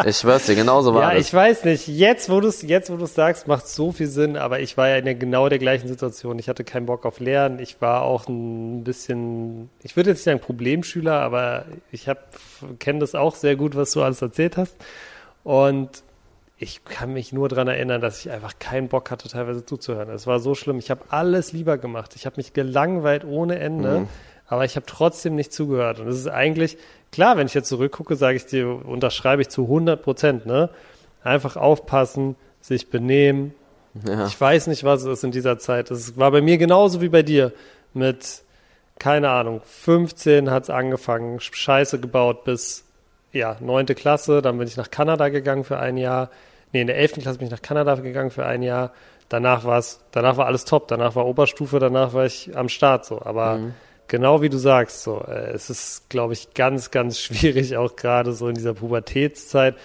ich schwör's dir, genauso war Ja, das. ich weiß nicht. Jetzt, wo du es jetzt, wo du sagst, macht so viel Sinn. Aber ich war ja in der, genau der gleichen Situation. Ich hatte keinen Bock auf Lernen. Ich war auch ein bisschen, ich würde jetzt nicht sagen Problemschüler, aber ich habe kenne das auch sehr gut, was du alles erzählt hast. Und ich kann mich nur dran erinnern, dass ich einfach keinen Bock hatte, teilweise zuzuhören. Es war so schlimm. Ich habe alles lieber gemacht. Ich habe mich gelangweilt ohne Ende, aber ich habe trotzdem nicht zugehört. Und es ist eigentlich, klar, wenn ich jetzt zurückgucke, sage ich dir, unterschreibe ich zu 100 Prozent, ne? Einfach aufpassen, sich benehmen. Ja. Ich weiß nicht, was es ist in dieser Zeit. Es war bei mir genauso wie bei dir. Mit, keine Ahnung, 15 hat's angefangen, Scheiße gebaut bis ja, neunte Klasse, dann bin ich nach Kanada gegangen für ein Jahr. Nee, in der elften Klasse bin ich nach Kanada gegangen für ein Jahr. Danach war's, danach war alles top. Danach war Oberstufe, danach war ich am Start so. Aber genau wie du sagst, so, äh, es ist, glaube ich, ganz, ganz schwierig, auch gerade so in dieser Pubertätszeit.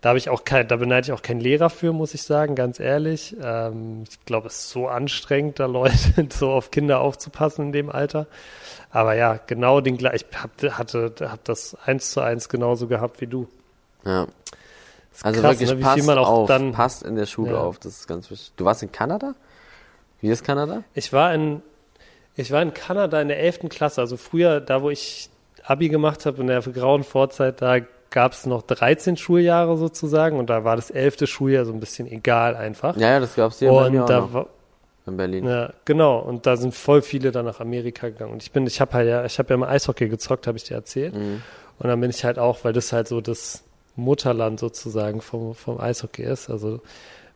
Da habe ich auch kein, da beneide ich auch keinen Lehrer für, muss ich sagen, ganz ehrlich. Ähm, ich glaube, es ist so anstrengend, da Leute so auf Kinder aufzupassen in dem Alter. Aber ja, genau den gleich, ich hab, hatte, hab das eins zu eins genauso gehabt wie du. ja. Also krass, wirklich ne, wie passt viel man auch auf, dann. passt in der Schule Ja. auf, das ist ganz wichtig. Du warst in Kanada? Wie ist Kanada? Ich war in, ich war in Kanada in der 11. Klasse, also früher, da wo ich Abi gemacht habe, in der grauen Vorzeit, da gab es noch 13 Schuljahre sozusagen und da war das 11. Schuljahr so ein bisschen egal einfach. Ja, ja, das gab's hier bei mir und auch da war, in Berlin. ja, genau, und da sind voll viele dann nach Amerika gegangen. Und ich bin, ich habe halt ja, ich habe ja mal Eishockey gezockt, habe ich dir erzählt. Mhm. Und dann bin ich halt auch, weil das halt so das Mutterland sozusagen vom, vom Eishockey ist. Also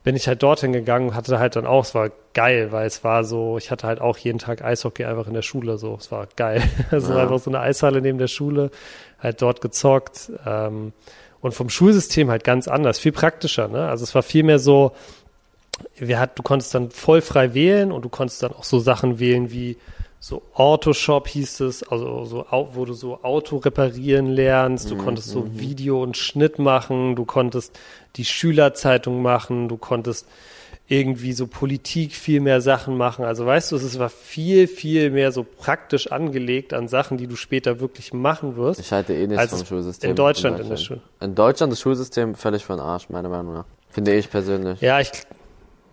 bin ich halt dorthin gegangen hatte halt dann auch, es war geil, weil es war so, ich hatte halt auch jeden Tag Eishockey einfach in der Schule, so, es war geil. Also Ja. einfach so eine Eishalle neben der Schule, halt dort gezockt. Ähm, und vom Schulsystem halt ganz anders, viel praktischer, ne? Also es war viel mehr so, wir hat, du konntest dann voll frei wählen und du konntest dann auch so Sachen wählen wie so Autoshop hieß es, also so, wo du so Auto reparieren lernst, du konntest so Video und Schnitt machen, du konntest die Schülerzeitung machen, du konntest irgendwie so Politik viel mehr Sachen machen. Also weißt du, es war viel, viel mehr so praktisch angelegt an Sachen, die du später wirklich machen wirst. Ich halte eh nichts vom Schulsystem. in Deutschland in der Schule. In Deutschland das Schulsystem völlig für den Arsch, meiner Meinung nach. Finde ich persönlich. Ja, ich,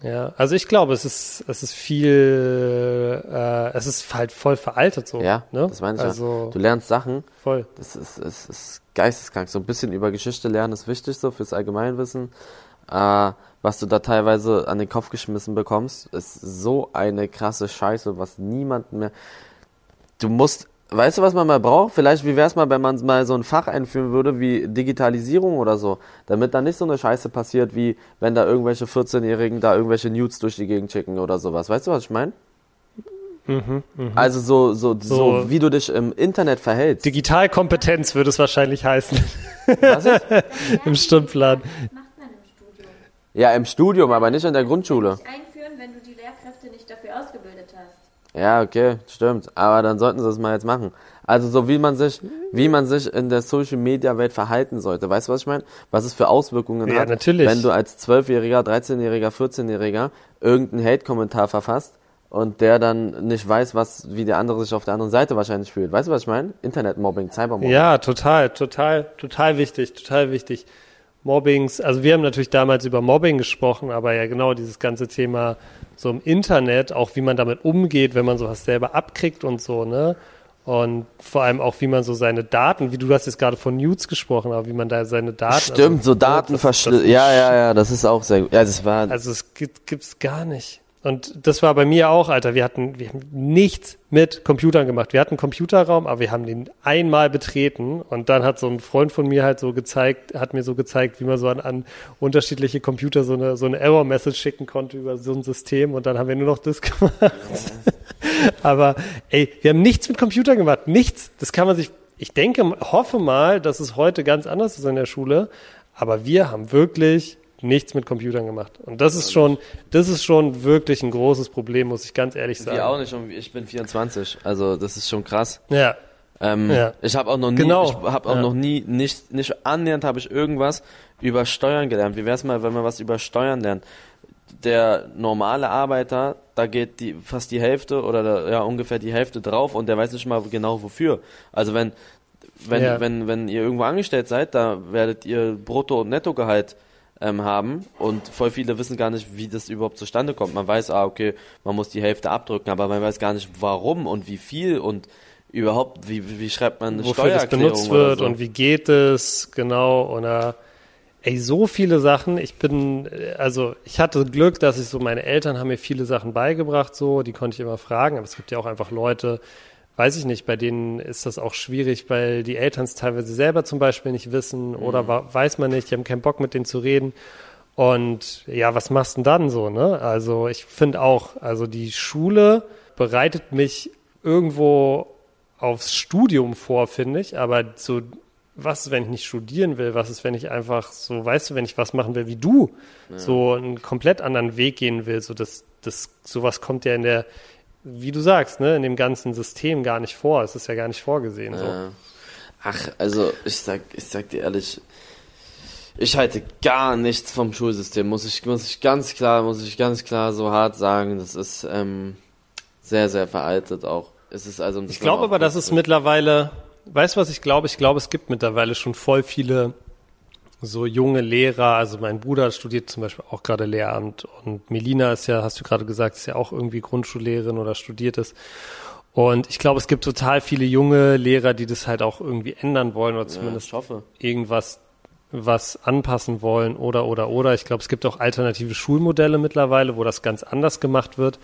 ja, also ich glaube, es ist, es ist viel, äh, es ist halt voll veraltet so. Ja, ne? das meine ich Also ja. Du lernst Sachen, voll. das ist, ist, ist geisteskrank. So ein bisschen über Geschichte lernen ist wichtig so fürs Allgemeinwissen. Äh, was du da teilweise an den Kopf geschmissen bekommst, ist so eine krasse Scheiße, was niemand mehr. Du musst, weißt du, was man mal braucht? Vielleicht, wie wär's mal, wenn man mal so ein Fach einführen würde wie Digitalisierung oder so, damit da nicht so eine Scheiße passiert, wie wenn da irgendwelche 14-Jährigen da irgendwelche Nudes durch die Gegend schicken oder sowas. Weißt du, was ich meine? Also so, so, so, So- wie du dich im Internet verhältst. Digitalkompetenz würde es wahrscheinlich heißen Was ist? im Stundenplan. macht man im Studium. Ja, im Studium, aber nicht in der Grundschule. Nicht einführen, wenn du die Lehrkräfte nicht dafür ausgebildet hast. Ja, okay, stimmt. Aber dann sollten sie es mal jetzt machen. Also so wie man sich, wie man sich in der Social Media Welt verhalten sollte. Weißt du, was ich meine? Was es für Auswirkungen Ja, hat, natürlich. wenn du als 12-Jähriger, 13-Jähriger, 14-Jähriger irgendeinen Hate-Kommentar verfasst und der dann nicht weiß, was, wie der andere sich auf der anderen Seite wahrscheinlich fühlt. Weißt du, was ich meine? Internetmobbing, Cybermobbing. Ja, total, total, total wichtig, total wichtig. Mobbings, also wir haben natürlich damals über Mobbing gesprochen, aber ja genau dieses ganze Thema so im Internet, auch wie man damit umgeht, wenn man sowas selber abkriegt und so, ne? Und vor allem auch, wie man so seine Daten, wie du hast jetzt gerade von Nudes gesprochen, aber wie man da seine Daten. Stimmt, also, so Daten verschlüsselt. Ja, ja, ja, das ist auch sehr gut. Ja, das war. Also es gibt, gibt's gar nicht. Und das war bei mir auch, Alter. Wir hatten, wir haben nichts mit Computern gemacht. Wir hatten einen Computerraum, aber wir haben den einmal betreten und dann hat so ein Freund von mir halt so gezeigt, hat mir so gezeigt, wie man so an, an unterschiedliche Computer so eine, so eine Error-Message schicken konnte über so ein System und dann haben wir nur noch das gemacht. aber ey, wir haben nichts mit Computern gemacht. Nichts. Das kann man sich, ich denke, hoffe mal, dass es heute ganz anders ist in der Schule. Aber wir haben wirklich nichts mit Computern gemacht. Und das ist schon, das ist schon wirklich ein großes Problem, muss ich ganz ehrlich sagen. Wir auch nicht, ich bin 24, also das ist schon krass. Ja. Ähm, ja. Ich habe auch noch nie, genau. ich habe auch ja. noch nie, nicht, nicht annähernd habe ich irgendwas über Steuern gelernt. Wie wäre es mal, wenn man was über Steuern lernt? Der normale Arbeiter, da geht die fast die Hälfte oder da, ja ungefähr die Hälfte drauf und der weiß nicht mal genau wofür. Also wenn wenn ja. wenn wenn ihr irgendwo angestellt seid, da werdet ihr Brutto und Nettogehalt ähm, haben und voll viele wissen gar nicht, wie das überhaupt zustande kommt. Man weiß, ah, okay, man muss die Hälfte abdrücken, aber man weiß gar nicht, warum und wie viel und überhaupt, wie, wie schreibt man eine Wofür das benutzt wird so. und wie geht es, genau, oder ey, so viele Sachen. Ich bin, also ich hatte Glück, dass ich so, meine Eltern haben mir viele Sachen beigebracht, so, die konnte ich immer fragen, aber es gibt ja auch einfach Leute, weiß ich nicht, bei denen ist das auch schwierig, weil die Eltern es teilweise selber zum Beispiel nicht wissen mhm. oder weiß man nicht, die haben keinen Bock mit denen zu reden. Und ja, was machst du denn dann so, ne? Also ich finde auch, also die Schule bereitet mich irgendwo aufs Studium vor, finde ich, aber so, was ist, wenn ich nicht studieren will? Was ist, wenn ich einfach so, weißt du, wenn ich was machen will wie du, ja. so einen komplett anderen Weg gehen will, so das, das, sowas kommt ja in der, wie du sagst, ne, in dem ganzen System gar nicht vor. Es ist ja gar nicht vorgesehen. So. Äh, ach, also ich sag, ich sag dir ehrlich, ich halte gar nichts vom Schulsystem, muss ich, muss ich ganz klar, muss ich ganz klar so hart sagen. Das ist ähm, sehr, sehr veraltet auch. Es ist also. Ich glaube aber, dass es mittlerweile, weißt du was ich glaube? Ich glaube, es gibt mittlerweile schon voll viele so junge Lehrer, also mein Bruder studiert zum Beispiel auch gerade Lehramt und Melina ist ja, hast du gerade gesagt, ist ja auch irgendwie Grundschullehrerin oder studiert es. Und ich glaube, es gibt total viele junge Lehrer, die das halt auch irgendwie ändern wollen oder zumindest ja, irgendwas was anpassen wollen oder oder oder. Ich glaube, es gibt auch alternative Schulmodelle mittlerweile, wo das ganz anders gemacht wird.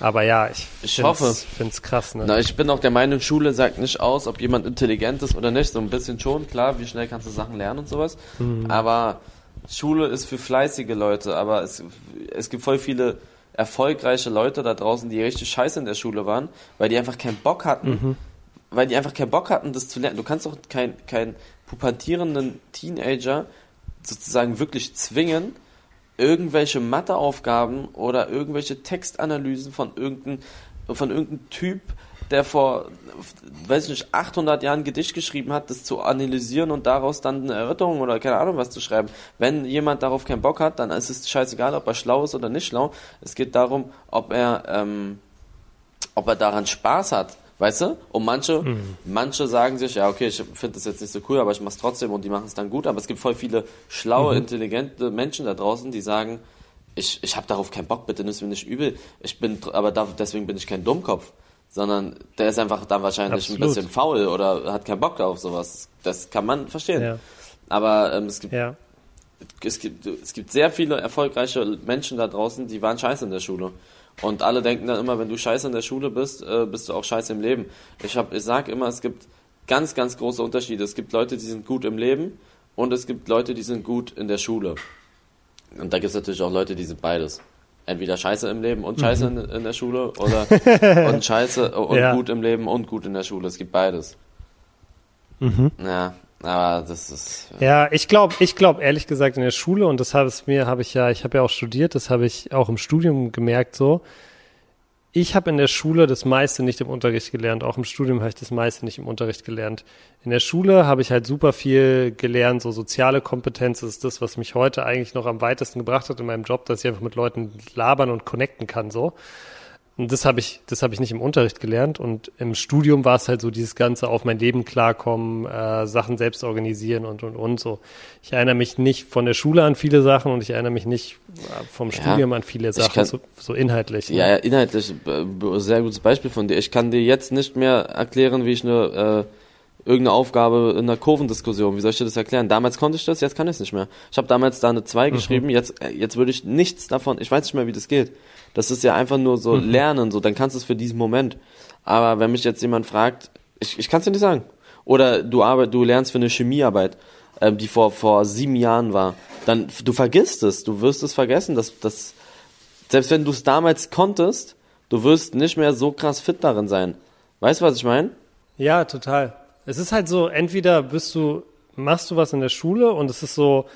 Aber ja, ich, ich hoffe. finde es krass. Ne? Na, ich bin auch der Meinung, Schule sagt nicht aus, ob jemand intelligent ist oder nicht. So ein bisschen schon, klar, wie schnell kannst du Sachen lernen und sowas. Mhm. Aber Schule ist für fleißige Leute. Aber es, es gibt voll viele erfolgreiche Leute da draußen, die richtig scheiße in der Schule waren, weil die einfach keinen Bock hatten, mhm. weil die einfach keinen Bock hatten, das zu lernen. Du kannst doch keinen kein pubertierenden Teenager sozusagen wirklich zwingen, irgendwelche Matheaufgaben oder irgendwelche Textanalysen von irgendeinem von irgendeinem Typ, der vor, weiß ich nicht, 800 Jahren ein Gedicht geschrieben hat, das zu analysieren und daraus dann eine Erörterung oder keine Ahnung was zu schreiben. Wenn jemand darauf keinen Bock hat, dann ist es scheißegal, ob er schlau ist oder nicht schlau. Es geht darum, ob er, ähm, ob er daran Spaß hat. Weißt du? Und manche, mhm. manche sagen sich, ja, okay, ich finde das jetzt nicht so cool, aber ich mach's trotzdem und die machen es dann gut. Aber es gibt voll viele schlaue, mhm. intelligente Menschen da draußen, die sagen, ich, ich habe darauf keinen Bock, bitte nimm es mir nicht übel. Ich bin, aber da, deswegen bin ich kein Dummkopf. Sondern der ist einfach da wahrscheinlich Absolut. ein bisschen faul oder hat keinen Bock auf sowas. Das kann man verstehen. Ja. Aber ähm, es gibt ja. es gibt es gibt sehr viele erfolgreiche Menschen da draußen, die waren scheiße in der Schule. Und alle denken dann immer, wenn du scheiße in der Schule bist, äh, bist du auch scheiße im Leben. Ich, hab, ich sag immer, es gibt ganz, ganz große Unterschiede. Es gibt Leute, die sind gut im Leben und es gibt Leute, die sind gut in der Schule. Und da gibt es natürlich auch Leute, die sind beides. Entweder scheiße im Leben und scheiße mhm. in, in, der Schule oder und scheiße und ja. gut im Leben und gut in der Schule. Es gibt beides. Mhm. Ja, aber das ist. Ja, ich glaube, ich glaube ehrlich gesagt in der Schule und das habe es mir, habe ich ja, ich habe ja auch studiert, das habe ich auch im Studium gemerkt so. Ich habe in der Schule das meiste nicht im Unterricht gelernt, auch im Studium habe ich das meiste nicht im Unterricht gelernt. In der Schule habe ich halt super viel gelernt, so soziale Kompetenz ist das, was mich heute eigentlich noch am weitesten gebracht hat in meinem Job, dass ich einfach mit Leuten labern und connecten kann so. Und das habe ich, das habe ich nicht im Unterricht gelernt. Und im Studium war es halt so dieses ganze auf mein Leben klarkommen, äh, Sachen selbst organisieren und und und so. Ich erinnere mich nicht von der Schule an viele Sachen und ich erinnere mich nicht äh, vom Ja, Studium an viele Sachen, kann- so, so inhaltlich. ne? Ja, ja, inhaltlich, äh, sehr gutes Beispiel von dir. Ich kann dir jetzt nicht mehr erklären, wie ich eine, äh, irgendeine Aufgabe in einer Kurvendiskussion, wie soll ich dir das erklären? Damals konnte ich das, jetzt kann ich es nicht mehr. Ich habe damals da eine 2 geschrieben, jetzt, äh, jetzt würde ich nichts davon, ich weiß nicht mehr, wie das geht. Das ist ja einfach nur so lernen, so, dann kannst du es für diesen Moment. Aber wenn mich jetzt jemand fragt, ich, ich kann es dir nicht sagen. Oder du arbeit, du lernst für eine Chemiearbeit, ähm, die vor, vor sieben Jahren war, dann, du vergisst es, du wirst es vergessen, dass, das, selbst wenn du es damals konntest, du wirst nicht mehr so krass fit darin sein. Weißt du, was ich meine? Ja, total. Es ist halt so, entweder bist du, machst du was in der Schule und es ist so,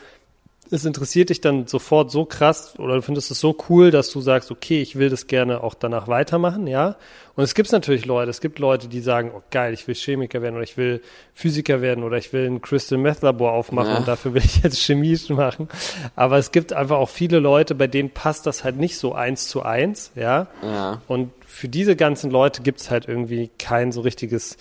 es interessiert dich dann sofort so krass oder du findest es so cool, dass du sagst, okay, ich will das gerne auch danach weitermachen, ja. Und es gibt natürlich Leute, es gibt Leute, die sagen, oh geil, ich will Chemiker werden oder ich will Physiker werden oder ich will ein Crystal Meth Labor aufmachen Ja. und dafür will ich jetzt Chemie machen. Aber es gibt einfach auch viele Leute, bei denen passt das halt nicht so eins zu eins, ja. Ja. Und für diese ganzen Leute gibt es halt irgendwie kein so richtiges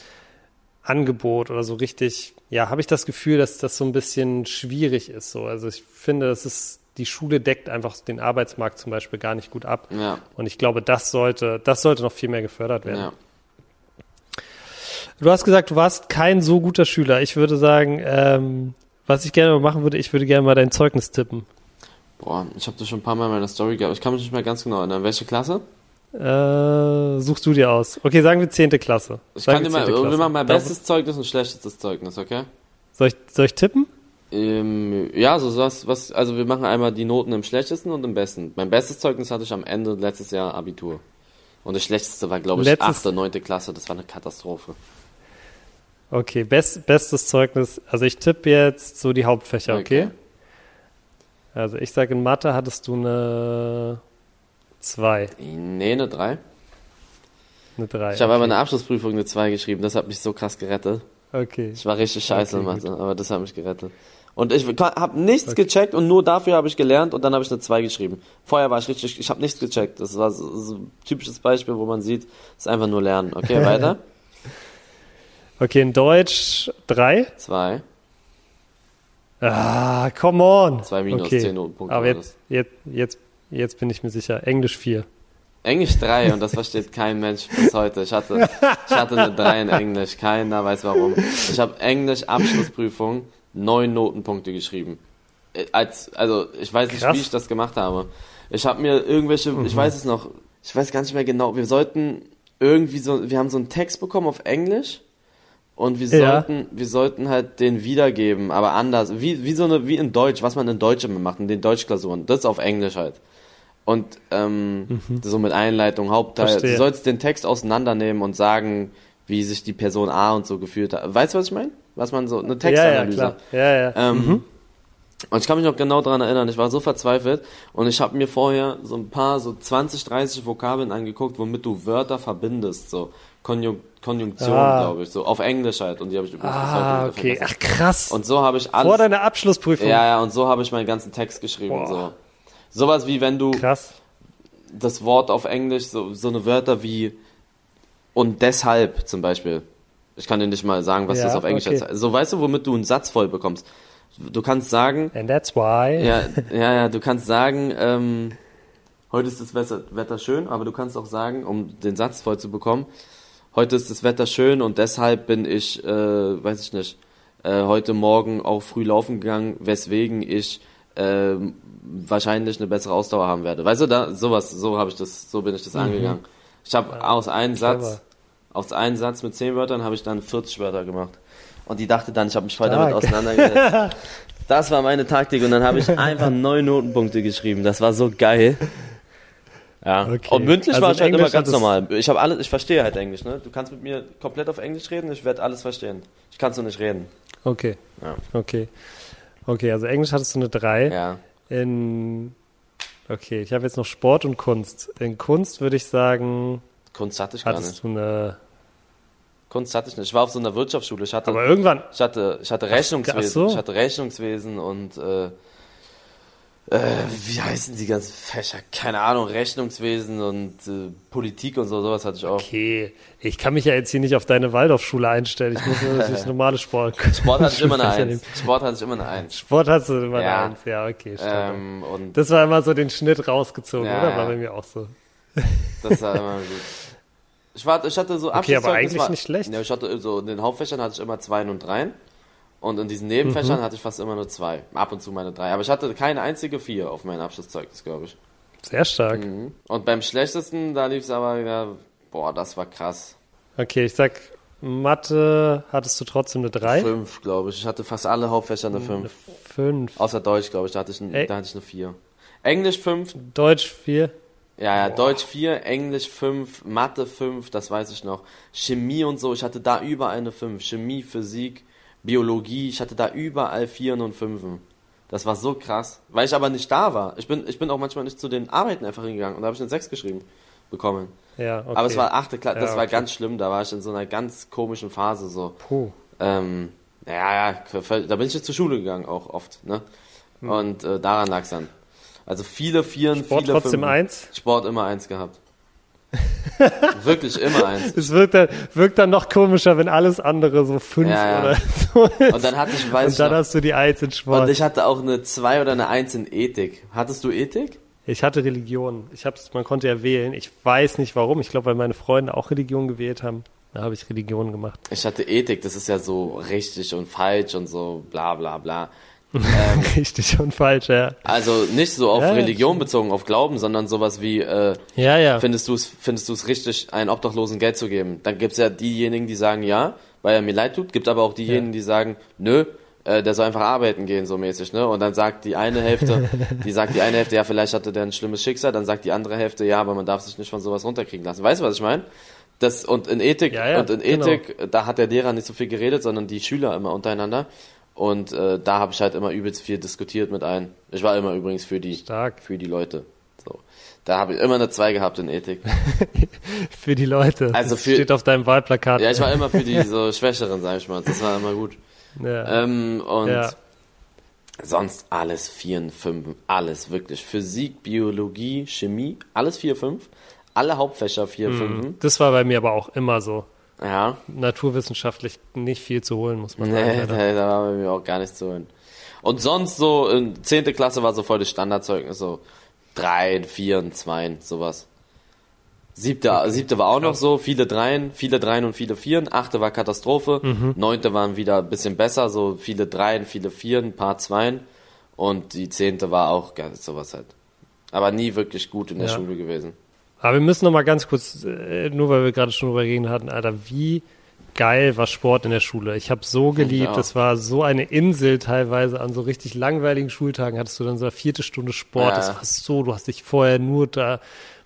Angebot oder so richtig, ja, habe ich das Gefühl, dass das so ein bisschen schwierig ist. So. Also ich finde, das ist, die Schule deckt einfach den Arbeitsmarkt zum Beispiel gar nicht gut ab. Ja. Und ich glaube, das sollte, das sollte noch viel mehr gefördert werden. Ja. Du hast gesagt, du warst kein so guter Schüler. Ich würde sagen, ähm, was ich gerne mal machen würde, ich würde gerne mal dein Zeugnis tippen. Boah, ich habe das schon ein paar Mal in meiner Story gehabt. Ich kann mich nicht mehr ganz genau erinnern. Welche Klasse? Äh, suchst du dir aus. Okay, sagen wir zehnte Klasse. Ich Sagen kann dir wir mal, Klasse. machen mal Da- bestes Zeugnis und schlechtestes Zeugnis, okay? Soll ich, soll ich tippen? Ähm, ja, so was, was, also wir machen einmal die Noten im schlechtesten und im besten. Mein bestes Zeugnis hatte ich am Ende letztes Jahr Abitur. Und das schlechteste war, glaube ich, Letztes- achte, neunte Klasse. Das war eine Katastrophe. Okay, best, bestes Zeugnis. Also ich tippe jetzt so die Hauptfächer, okay? Okay. Also ich sage, in Mathe hattest du eine 2, Nee, eine drei. eine 3. Ich habe okay. aber eine Abschlussprüfung eine zwei geschrieben. Das hat mich so krass gerettet. Okay. Ich war richtig scheiße Okay, in Mathe, aber das hat mich gerettet. Und ich habe nichts gecheckt und nur dafür habe ich gelernt und dann habe ich eine 2 geschrieben. Vorher war ich richtig, ich habe nichts gecheckt. Das war so, so ein typisches Beispiel, wo man sieht, es ist einfach nur lernen. Okay, weiter. Okay, in Deutsch 3. 2. Ah, come on. Zwei minus okay. zehn Notenpunkte Aber jetzt, jetzt, jetzt, jetzt bin ich mir sicher. Englisch 4. Englisch 3 und das versteht kein Mensch bis heute. Ich hatte, ich hatte eine 3 in Englisch, keiner weiß warum. Ich habe Englisch Abschlussprüfung neun Notenpunkte geschrieben. Äh, Als, also ich weiß nicht, Krass. wie ich das gemacht habe. Ich habe mir irgendwelche, ich weiß es noch, ich weiß gar nicht mehr genau. Wir sollten irgendwie so, wir haben so einen Text bekommen auf Englisch und wir Ja. sollten, wir sollten halt den wiedergeben, aber anders, wie, wie so eine, wie in Deutsch, was man in Deutsch immer macht, in den Deutschklausuren. Das auf Englisch halt. Und ähm, so mit Einleitung, Hauptteil. Verstehe. Du sollst den Text auseinandernehmen und sagen, wie sich die Person A und so gefühlt hat. Weißt du, was ich meine? Was man so, eine Ja, ja, Textanalyse. klar. Ja, ja. Ähm, Und ich kann mich noch genau daran erinnern, ich war so verzweifelt und ich habe mir vorher so ein paar, so 20, 30 Vokabeln angeguckt, womit du Wörter verbindest, so Konjun Konjunktion, Ah. glaube ich, so auf Englisch halt und die habe ich übrigens Ah, okay. Ach, krass. Und so habe ich Vor alles, deiner Abschlussprüfung. ja, ja, und so habe ich meinen ganzen Text geschrieben, Boah. so. Sowas wie wenn du Krass. das Wort auf Englisch, so, so eine Wörter wie und deshalb zum Beispiel. Ich kann dir nicht mal sagen, was Ja, das auf Englisch okay. heißt. So weißt du, womit du einen Satz voll bekommst. Du kannst sagen, And that's why. ja, ja, ja, du kannst sagen, ähm, heute ist das Wetter, schön, aber du kannst auch sagen, um den Satz voll zu bekommen, heute ist das Wetter schön und deshalb bin ich, äh, weiß ich nicht, äh, heute Morgen auch früh laufen gegangen, weswegen ich äh, wahrscheinlich eine bessere Ausdauer haben werde. Weißt du, da sowas, so habe ich das, so bin ich das angegangen. Ich habe aus einem. Satz, aus einem Satz mit zehn Wörtern habe ich dann 40 Wörter gemacht. Und die dachte dann, ich habe mich voll damit auseinandergesetzt. Das war meine Taktik und dann habe ich einfach neun Notenpunkte geschrieben. Das war so geil. Ja. Okay. Und mündlich Also war ich halt immer ganz normal. Ich habe alles, ich verstehe halt Englisch, ne? Du kannst mit mir komplett auf Englisch reden, ich werde alles verstehen. Ich kann so nicht reden. Okay. Ja. Okay. Okay, also Englisch hattest du eine 3. Ja. In Okay, ich habe jetzt noch Sport und Kunst. In Kunst würde ich sagen, Kunst hatte ich gar hattest nicht. du eine Kunst hatte ich nicht. Ich war auf so einer Wirtschaftsschule. Ich hatte, aber irgendwann ich hatte, ich hatte Rechnungswesen. ach so. Ich hatte Rechnungswesen und äh, Äh, wie heißen die ganzen Fächer? Keine Ahnung, Rechnungswesen und äh, Politik und so, sowas hatte ich auch. Okay, ich kann mich ja jetzt hier nicht auf deine Waldorfschule einstellen. Ich muss natürlich normale Sport. Sport hatte ich immer eine Eins. Sport hatte ich immer eine Eins. Sport hast du immer Ja. eine Eins. Ja, okay, stimmt. Ähm, und Das war immer so den Schnitt rausgezogen, Ja, oder? War bei mir auch so. das war immer gut. Ich, war, ich hatte so Okay, aber Abschlusszeugnis eigentlich war, nicht schlecht. Ja, ich hatte so in den Hauptfächern hatte ich immer Zweien und Dreien. Und in diesen Mhm. Nebenfächern hatte ich fast immer nur zwei. Ab und zu meine drei. Aber ich hatte keine einzige vier auf meinem Abschlusszeugnis, glaube ich. Sehr stark. Mhm. Und beim schlechtesten, da lief es aber, ja, boah, das war krass. Okay, ich sag, Mathe hattest du trotzdem eine 3? Fünf, glaube ich. Ich hatte fast alle Hauptfächer eine fünf. 5. Außer Deutsch, glaube ich, da hatte ich, ein, da hatte ich eine vier. Englisch fünf, Deutsch 4. ja, ja, Deutsch vier, Englisch fünf, Mathe fünf, das weiß ich noch. Chemie und so, ich hatte da überall eine fünf. Chemie, Physik, Biologie, ich hatte da überall Vieren und Fünfen. Das war so krass, weil ich aber nicht da war. Ich bin, ich bin auch manchmal nicht zu den Arbeiten einfach hingegangen und da habe ich eine sechs geschrieben bekommen. Ja, okay. Aber es war achte Klasse, das Ja, war okay. ganz schlimm, da war ich in so einer ganz komischen Phase so. Puh. Ähm, ja, ja, da bin ich jetzt zur Schule gegangen auch oft, ne? Und äh, daran lag's dann. Also viele Vieren, Hm. Sport viele trotzdem Fünfen. 1. Sport immer eins gehabt. Wirklich immer eins. Es wirkt dann, wirkt dann noch komischer, wenn alles andere so 5 Ja, ja. oder so ist. Und dann hatte ich, weiß Und dann noch, hast du die 1 in Sport. und ich hatte auch eine zwei oder eine eins in Ethik. Hattest du Ethik? Ich hatte Religion. Ich hab's, man konnte ja wählen. Ich weiß nicht warum. Ich glaube, weil meine Freunde auch Religion gewählt haben. Da habe ich Religion gemacht. Ich hatte Ethik, das ist ja so richtig und falsch und so bla bla bla. Richtig und falsch, ja. Also nicht so auf Ja, ja, Religion bezogen, auf Glauben, sondern sowas wie, äh, Ja, ja. findest du es findest du es richtig, einen Obdachlosen Geld zu geben? Dann gibt's ja diejenigen, die sagen ja, weil er mir leid tut, gibt aber auch diejenigen, die sagen, nö, äh, der soll einfach arbeiten gehen, so mäßig, ne? Und dann sagt die eine Hälfte, die sagt die eine Hälfte, ja, vielleicht hatte der ein schlimmes Schicksal, dann sagt die andere Hälfte, ja, aber man darf sich nicht von sowas runterkriegen lassen. Weißt du, was ich meine? Das, und in Ethik, Ja, ja, und in genau. Ethik, da hat der Lehrer nicht so viel geredet, sondern die Schüler immer untereinander. Und äh, da habe ich halt immer übelst viel diskutiert mit ein. Ich war immer übrigens für die, Stark. für die Leute. So. Da habe ich immer eine 2 gehabt in Ethik. Für die Leute. Also das für- steht auf deinem Wahlplakat. Ja, ich war immer für die so Schwächeren, sag ich mal. Das war immer gut. Ja. Ähm, und Ja. sonst alles 4 und 5. Alles, wirklich. Physik, Biologie, Chemie, alles 4, 5. Alle Hauptfächer 4, Mhm. 5. Das war bei mir aber auch immer so. Ja. Naturwissenschaftlich nicht viel zu holen, muss man Nee, sagen. leider. da war bei mir auch gar nichts zu holen. Und sonst so, in 10. Klasse war so voll das Standardzeugnis, so 3, 4, 2, sowas. Siebte, siebte war auch noch so, viele Dreien, viele Dreien und viele Vieren. Achte war Katastrophe. Mhm. Neunte waren wieder ein bisschen besser, so viele Dreien, viele Vieren, ein paar Zweien. Und die zehnte war auch sowas halt. Aber nie wirklich gut in der Ja. Schule gewesen. Aber wir müssen noch mal ganz kurz, äh, nur weil wir gerade schon drüber geredet hatten, Alter, wie geil war Sport in der Schule. Ich habe so geliebt. Es war so eine Insel teilweise an so richtig langweiligen Schultagen. Hattest du dann so eine vierte Stunde Sport. Ja. Das war so, du hast dich vorher nur da,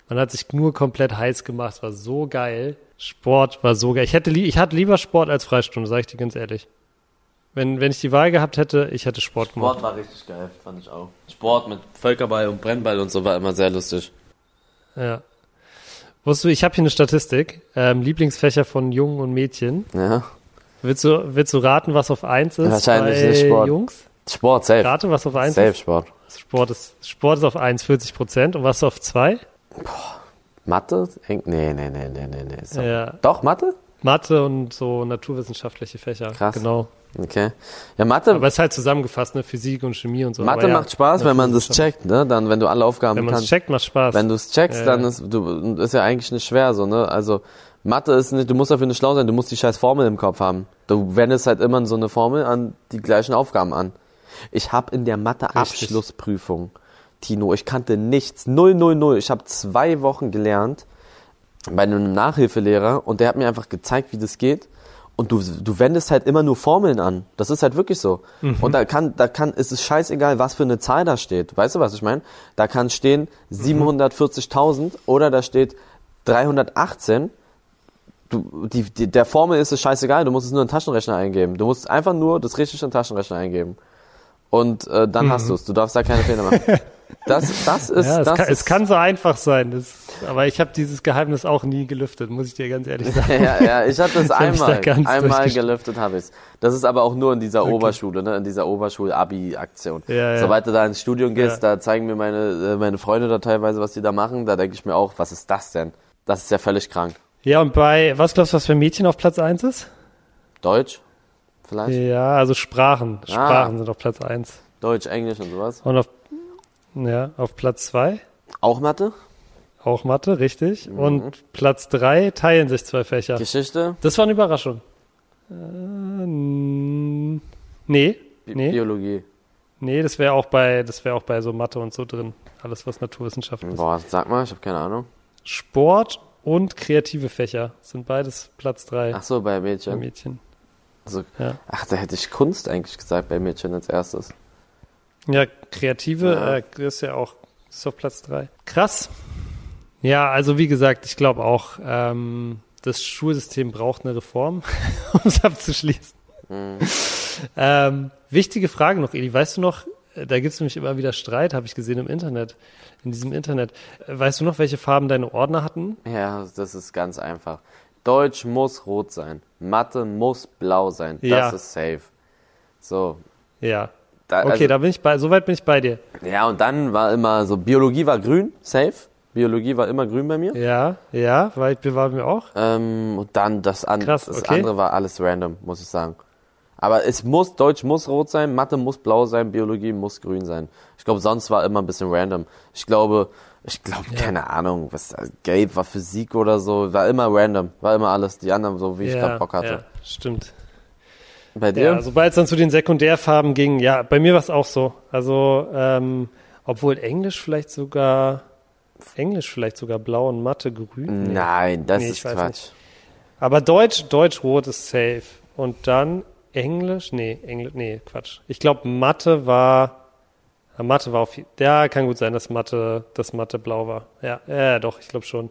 man hat sich nur komplett heiß gemacht. Es war so geil. Sport war so geil. Ich hätte, ich hatte lieber Sport als Freistunde, sage ich dir ganz ehrlich. Wenn, wenn ich die Wahl gehabt hätte, ich hätte Sport gemacht. Sport war richtig geil, fand ich auch. Sport mit Völkerball und Brennball und so war immer sehr lustig. Ja. Wusstest du, ich habe hier eine Statistik. Ähm, Lieblingsfächer von Jungen und Mädchen. Ja. Willst du, willst du raten, was auf eins ist? Wahrscheinlich bei nicht Sport. Jungs? Sport, safe. Rate, was auf eins Safe ist? Sport. Sport ist, Sport ist auf eins, 40 Prozent. Und was auf zwei? Mathe? Eng- Nee, nee, nee, nee, nee, nee. So. Ja. Doch, Mathe? Mathe und so naturwissenschaftliche Fächer. Krass. Genau. Okay. Ja, Mathe, Aber es ist halt zusammengefasst, ne? Physik und Chemie und so. Mathe ja, macht Spaß, wenn man das checkt, ne? Dann, wenn du alle Aufgaben Wenn man es kannst. checkt, macht Spaß. Wenn du es checkst, Ja. dann ist, du, ist ja eigentlich nicht schwer, so, ne? Also, Mathe ist nicht, du musst dafür nicht schlau sein, du musst die scheiß Formel im Kopf haben. Du wendest halt immer so eine Formel an die gleichen Aufgaben an. Ich habe in der Mathe-Abschlussprüfung, Tino, ich kannte nichts, null, null, null. Ich habe zwei Wochen gelernt bei einem Nachhilfelehrer und der hat mir einfach gezeigt, wie das geht. Und du, du wendest halt immer nur Formeln an. Das ist halt wirklich so. Und da kann, da kann, ist es scheißegal, was für eine Zahl da steht. Weißt du, was ich meine? Da kann stehen 740.000 oder da steht 318. Du, die, die, der Formel ist es scheißegal, du musst es nur in den Taschenrechner eingeben. Du musst einfach nur das Richtige in den Taschenrechner eingeben. Und äh, dann hast du es. Du darfst da keine Fehler machen. Das, das ist, ja, es, das kann, ist, es kann so einfach sein. Das, Aber ich habe dieses Geheimnis auch nie gelüftet, muss ich dir ganz ehrlich sagen. ja, ja, ich habe das Ich hab einmal, da einmal gelüftet habe ich Das ist aber auch nur in dieser Okay. Oberschule, ne, in dieser Oberschul-Abi-Aktion. Ja, ja. Sobald du da ins Studium gehst, Ja. da zeigen mir meine, äh, meine Freunde da teilweise, was die da machen, da denke ich mir auch, was ist das denn? Das ist ja völlig krank. Ja, und bei, was glaubst du, was für Mädchen auf Platz 1 ist? Deutsch? Vielleicht? Ja, also Sprachen. Ah. Sprachen sind auf Platz 1. Deutsch, Englisch und sowas. Und auf, ja, auf Platz 2 Auch Mathe? Auch Mathe, richtig. Mhm. Und Platz 3 teilen sich zwei Fächer. Geschichte? Das war eine Überraschung. Äh, nee, Bi Nee. Biologie? nee, das wäre auch bei, das wäre auch bei so Mathe und so drin. Alles, was Naturwissenschaften ist. Boah, sag mal, ich habe keine Ahnung. Sport und kreative Fächer sind beides Platz 3 Ach so, bei bei Mädchen. Mädchen. Also, Ja. ach, da hätte ich Kunst eigentlich gesagt bei Mädchen als erstes. Ja, kreative Ja. Äh, ist ja auch ist auf Platz 3. Krass. Ja, also wie gesagt, ich glaube auch, ähm, das Schulsystem braucht eine Reform, um es abzuschließen. Mhm. Ähm, wichtige Frage noch, Eli. Weißt du noch, äh, da gibt es nämlich immer wieder Streit, habe ich gesehen im Internet, in diesem Internet. Äh, Weißt du noch, welche Farben deine Ordner hatten? Ja, das ist ganz einfach. Deutsch muss rot sein. Mathe muss blau sein. Das Ja. ist safe. So. Ja. Da, Okay, also, da bin ich bei, soweit bin ich bei dir. Ja, und dann war immer so, Biologie war grün, safe. Biologie war immer grün bei mir. Ja, ja, weil wir waren wir auch. Ähm, und dann das, an, Krass, das okay. andere war alles random, muss ich sagen. Aber es muss, Deutsch muss rot sein, Mathe muss blau sein, Biologie muss grün sein. Ich glaube, sonst war immer ein bisschen random. Ich glaube, ich glaube, keine Ahnung, was, äh, gelb war Physik oder so, war immer random, war immer alles, die anderen so, wie ich ja, gerade Bock hatte. Ja, stimmt. Bei dir? Ja, sobald es dann zu den Sekundärfarben ging, ja, bei mir war es auch so. Also, ähm, obwohl Englisch vielleicht sogar, Englisch vielleicht sogar blau und Mathe grün. Nee. Nein, das Nee, ist Quatsch. nicht. Aber Deutsch, Deutsch-Rot ist safe. Und dann Englisch, nee, Englisch, nee, Quatsch. Ich glaube, Mathe war, ja, Mathe war auf, ja, kann gut sein, dass Mathe, dass Mathe blau war. Ja, ja, doch, ich glaube schon.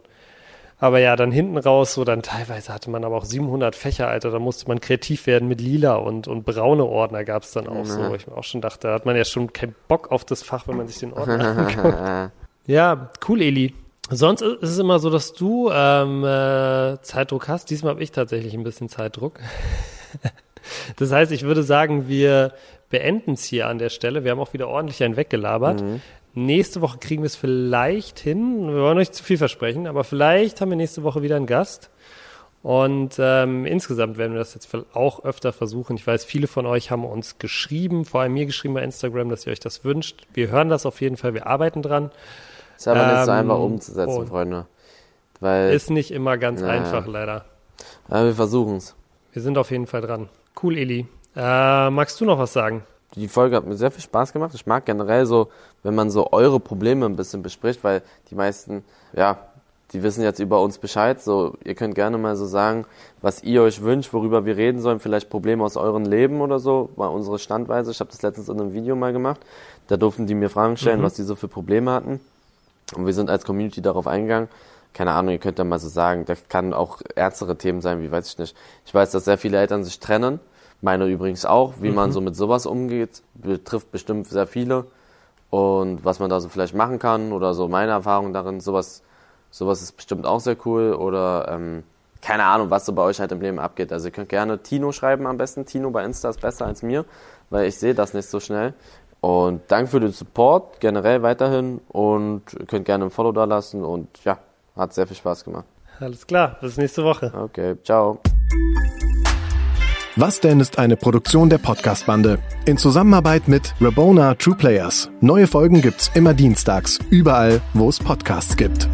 Aber ja, dann hinten raus, so dann teilweise hatte man aber auch 700 Fächer, Alter, da musste man kreativ werden mit lila und, und braune Ordner gab es dann auch so, wo ich mir auch schon dachte, da hat man ja schon keinen Bock auf das Fach, wenn man sich den Ordner anguckt. Ja, cool, Eli. Sonst ist es immer so, dass du ähm, äh, Zeitdruck hast. Diesmal habe ich tatsächlich ein bisschen Zeitdruck. das heißt, ich würde sagen, wir beenden es hier an der Stelle. Wir haben auch wieder ordentlich einen weggelabert. Nächste Woche kriegen wir es vielleicht hin. Wir wollen euch nicht zu viel versprechen, aber vielleicht haben wir nächste Woche wieder einen Gast. Und ähm, insgesamt werden wir das jetzt auch öfter versuchen. Ich weiß, viele von euch haben uns geschrieben, vor allem mir geschrieben bei Instagram, dass ihr euch das wünscht. Wir hören das auf jeden Fall, wir arbeiten dran. Ist aber nicht so Ähm, einfach umzusetzen, und- Freunde. Weil, Ist nicht immer ganz Ja. einfach, leider. ja, wir versuchen's. Wir sind auf jeden Fall dran. Cool, Eli. Äh, magst du noch was sagen? Die Folge hat mir sehr viel Spaß gemacht. Ich mag generell so, wenn man so eure Probleme ein bisschen bespricht, weil die meisten, ja, die wissen jetzt über uns Bescheid. So, ihr könnt gerne mal so sagen, was ihr euch wünscht, worüber wir reden sollen, vielleicht Probleme aus euren Leben oder so, war unsere Standweise. Ich habe das letztens in einem Video mal gemacht. Da durften die mir Fragen stellen, Mhm. was die so für Probleme hatten. Und wir sind als Community darauf eingegangen. Keine Ahnung, ihr könnt ja mal so sagen, das kann auch ernstere Themen sein, wie weiß ich nicht. Ich weiß, dass sehr viele Eltern sich trennen. Meine übrigens auch. Wie man so mit sowas umgeht, betrifft bestimmt sehr viele. Und was man da so vielleicht machen kann oder so meine Erfahrung darin, sowas, sowas ist bestimmt auch sehr cool. Oder ähm, keine Ahnung, was so bei euch halt im Leben abgeht. Also ihr könnt gerne Tino schreiben am besten. Tino bei Insta ist besser als mir, weil ich sehe das nicht so schnell. Und danke für den Support generell weiterhin und ihr könnt gerne ein Follow da lassen und ja, hat sehr viel Spaß gemacht. Alles klar, bis nächste Woche. Okay, ciao. Was denn ist eine Produktion der Podcast-Bande in Zusammenarbeit mit Rabona True Players. Neue Folgen gibt's immer dienstags, überall, wo es Podcasts gibt.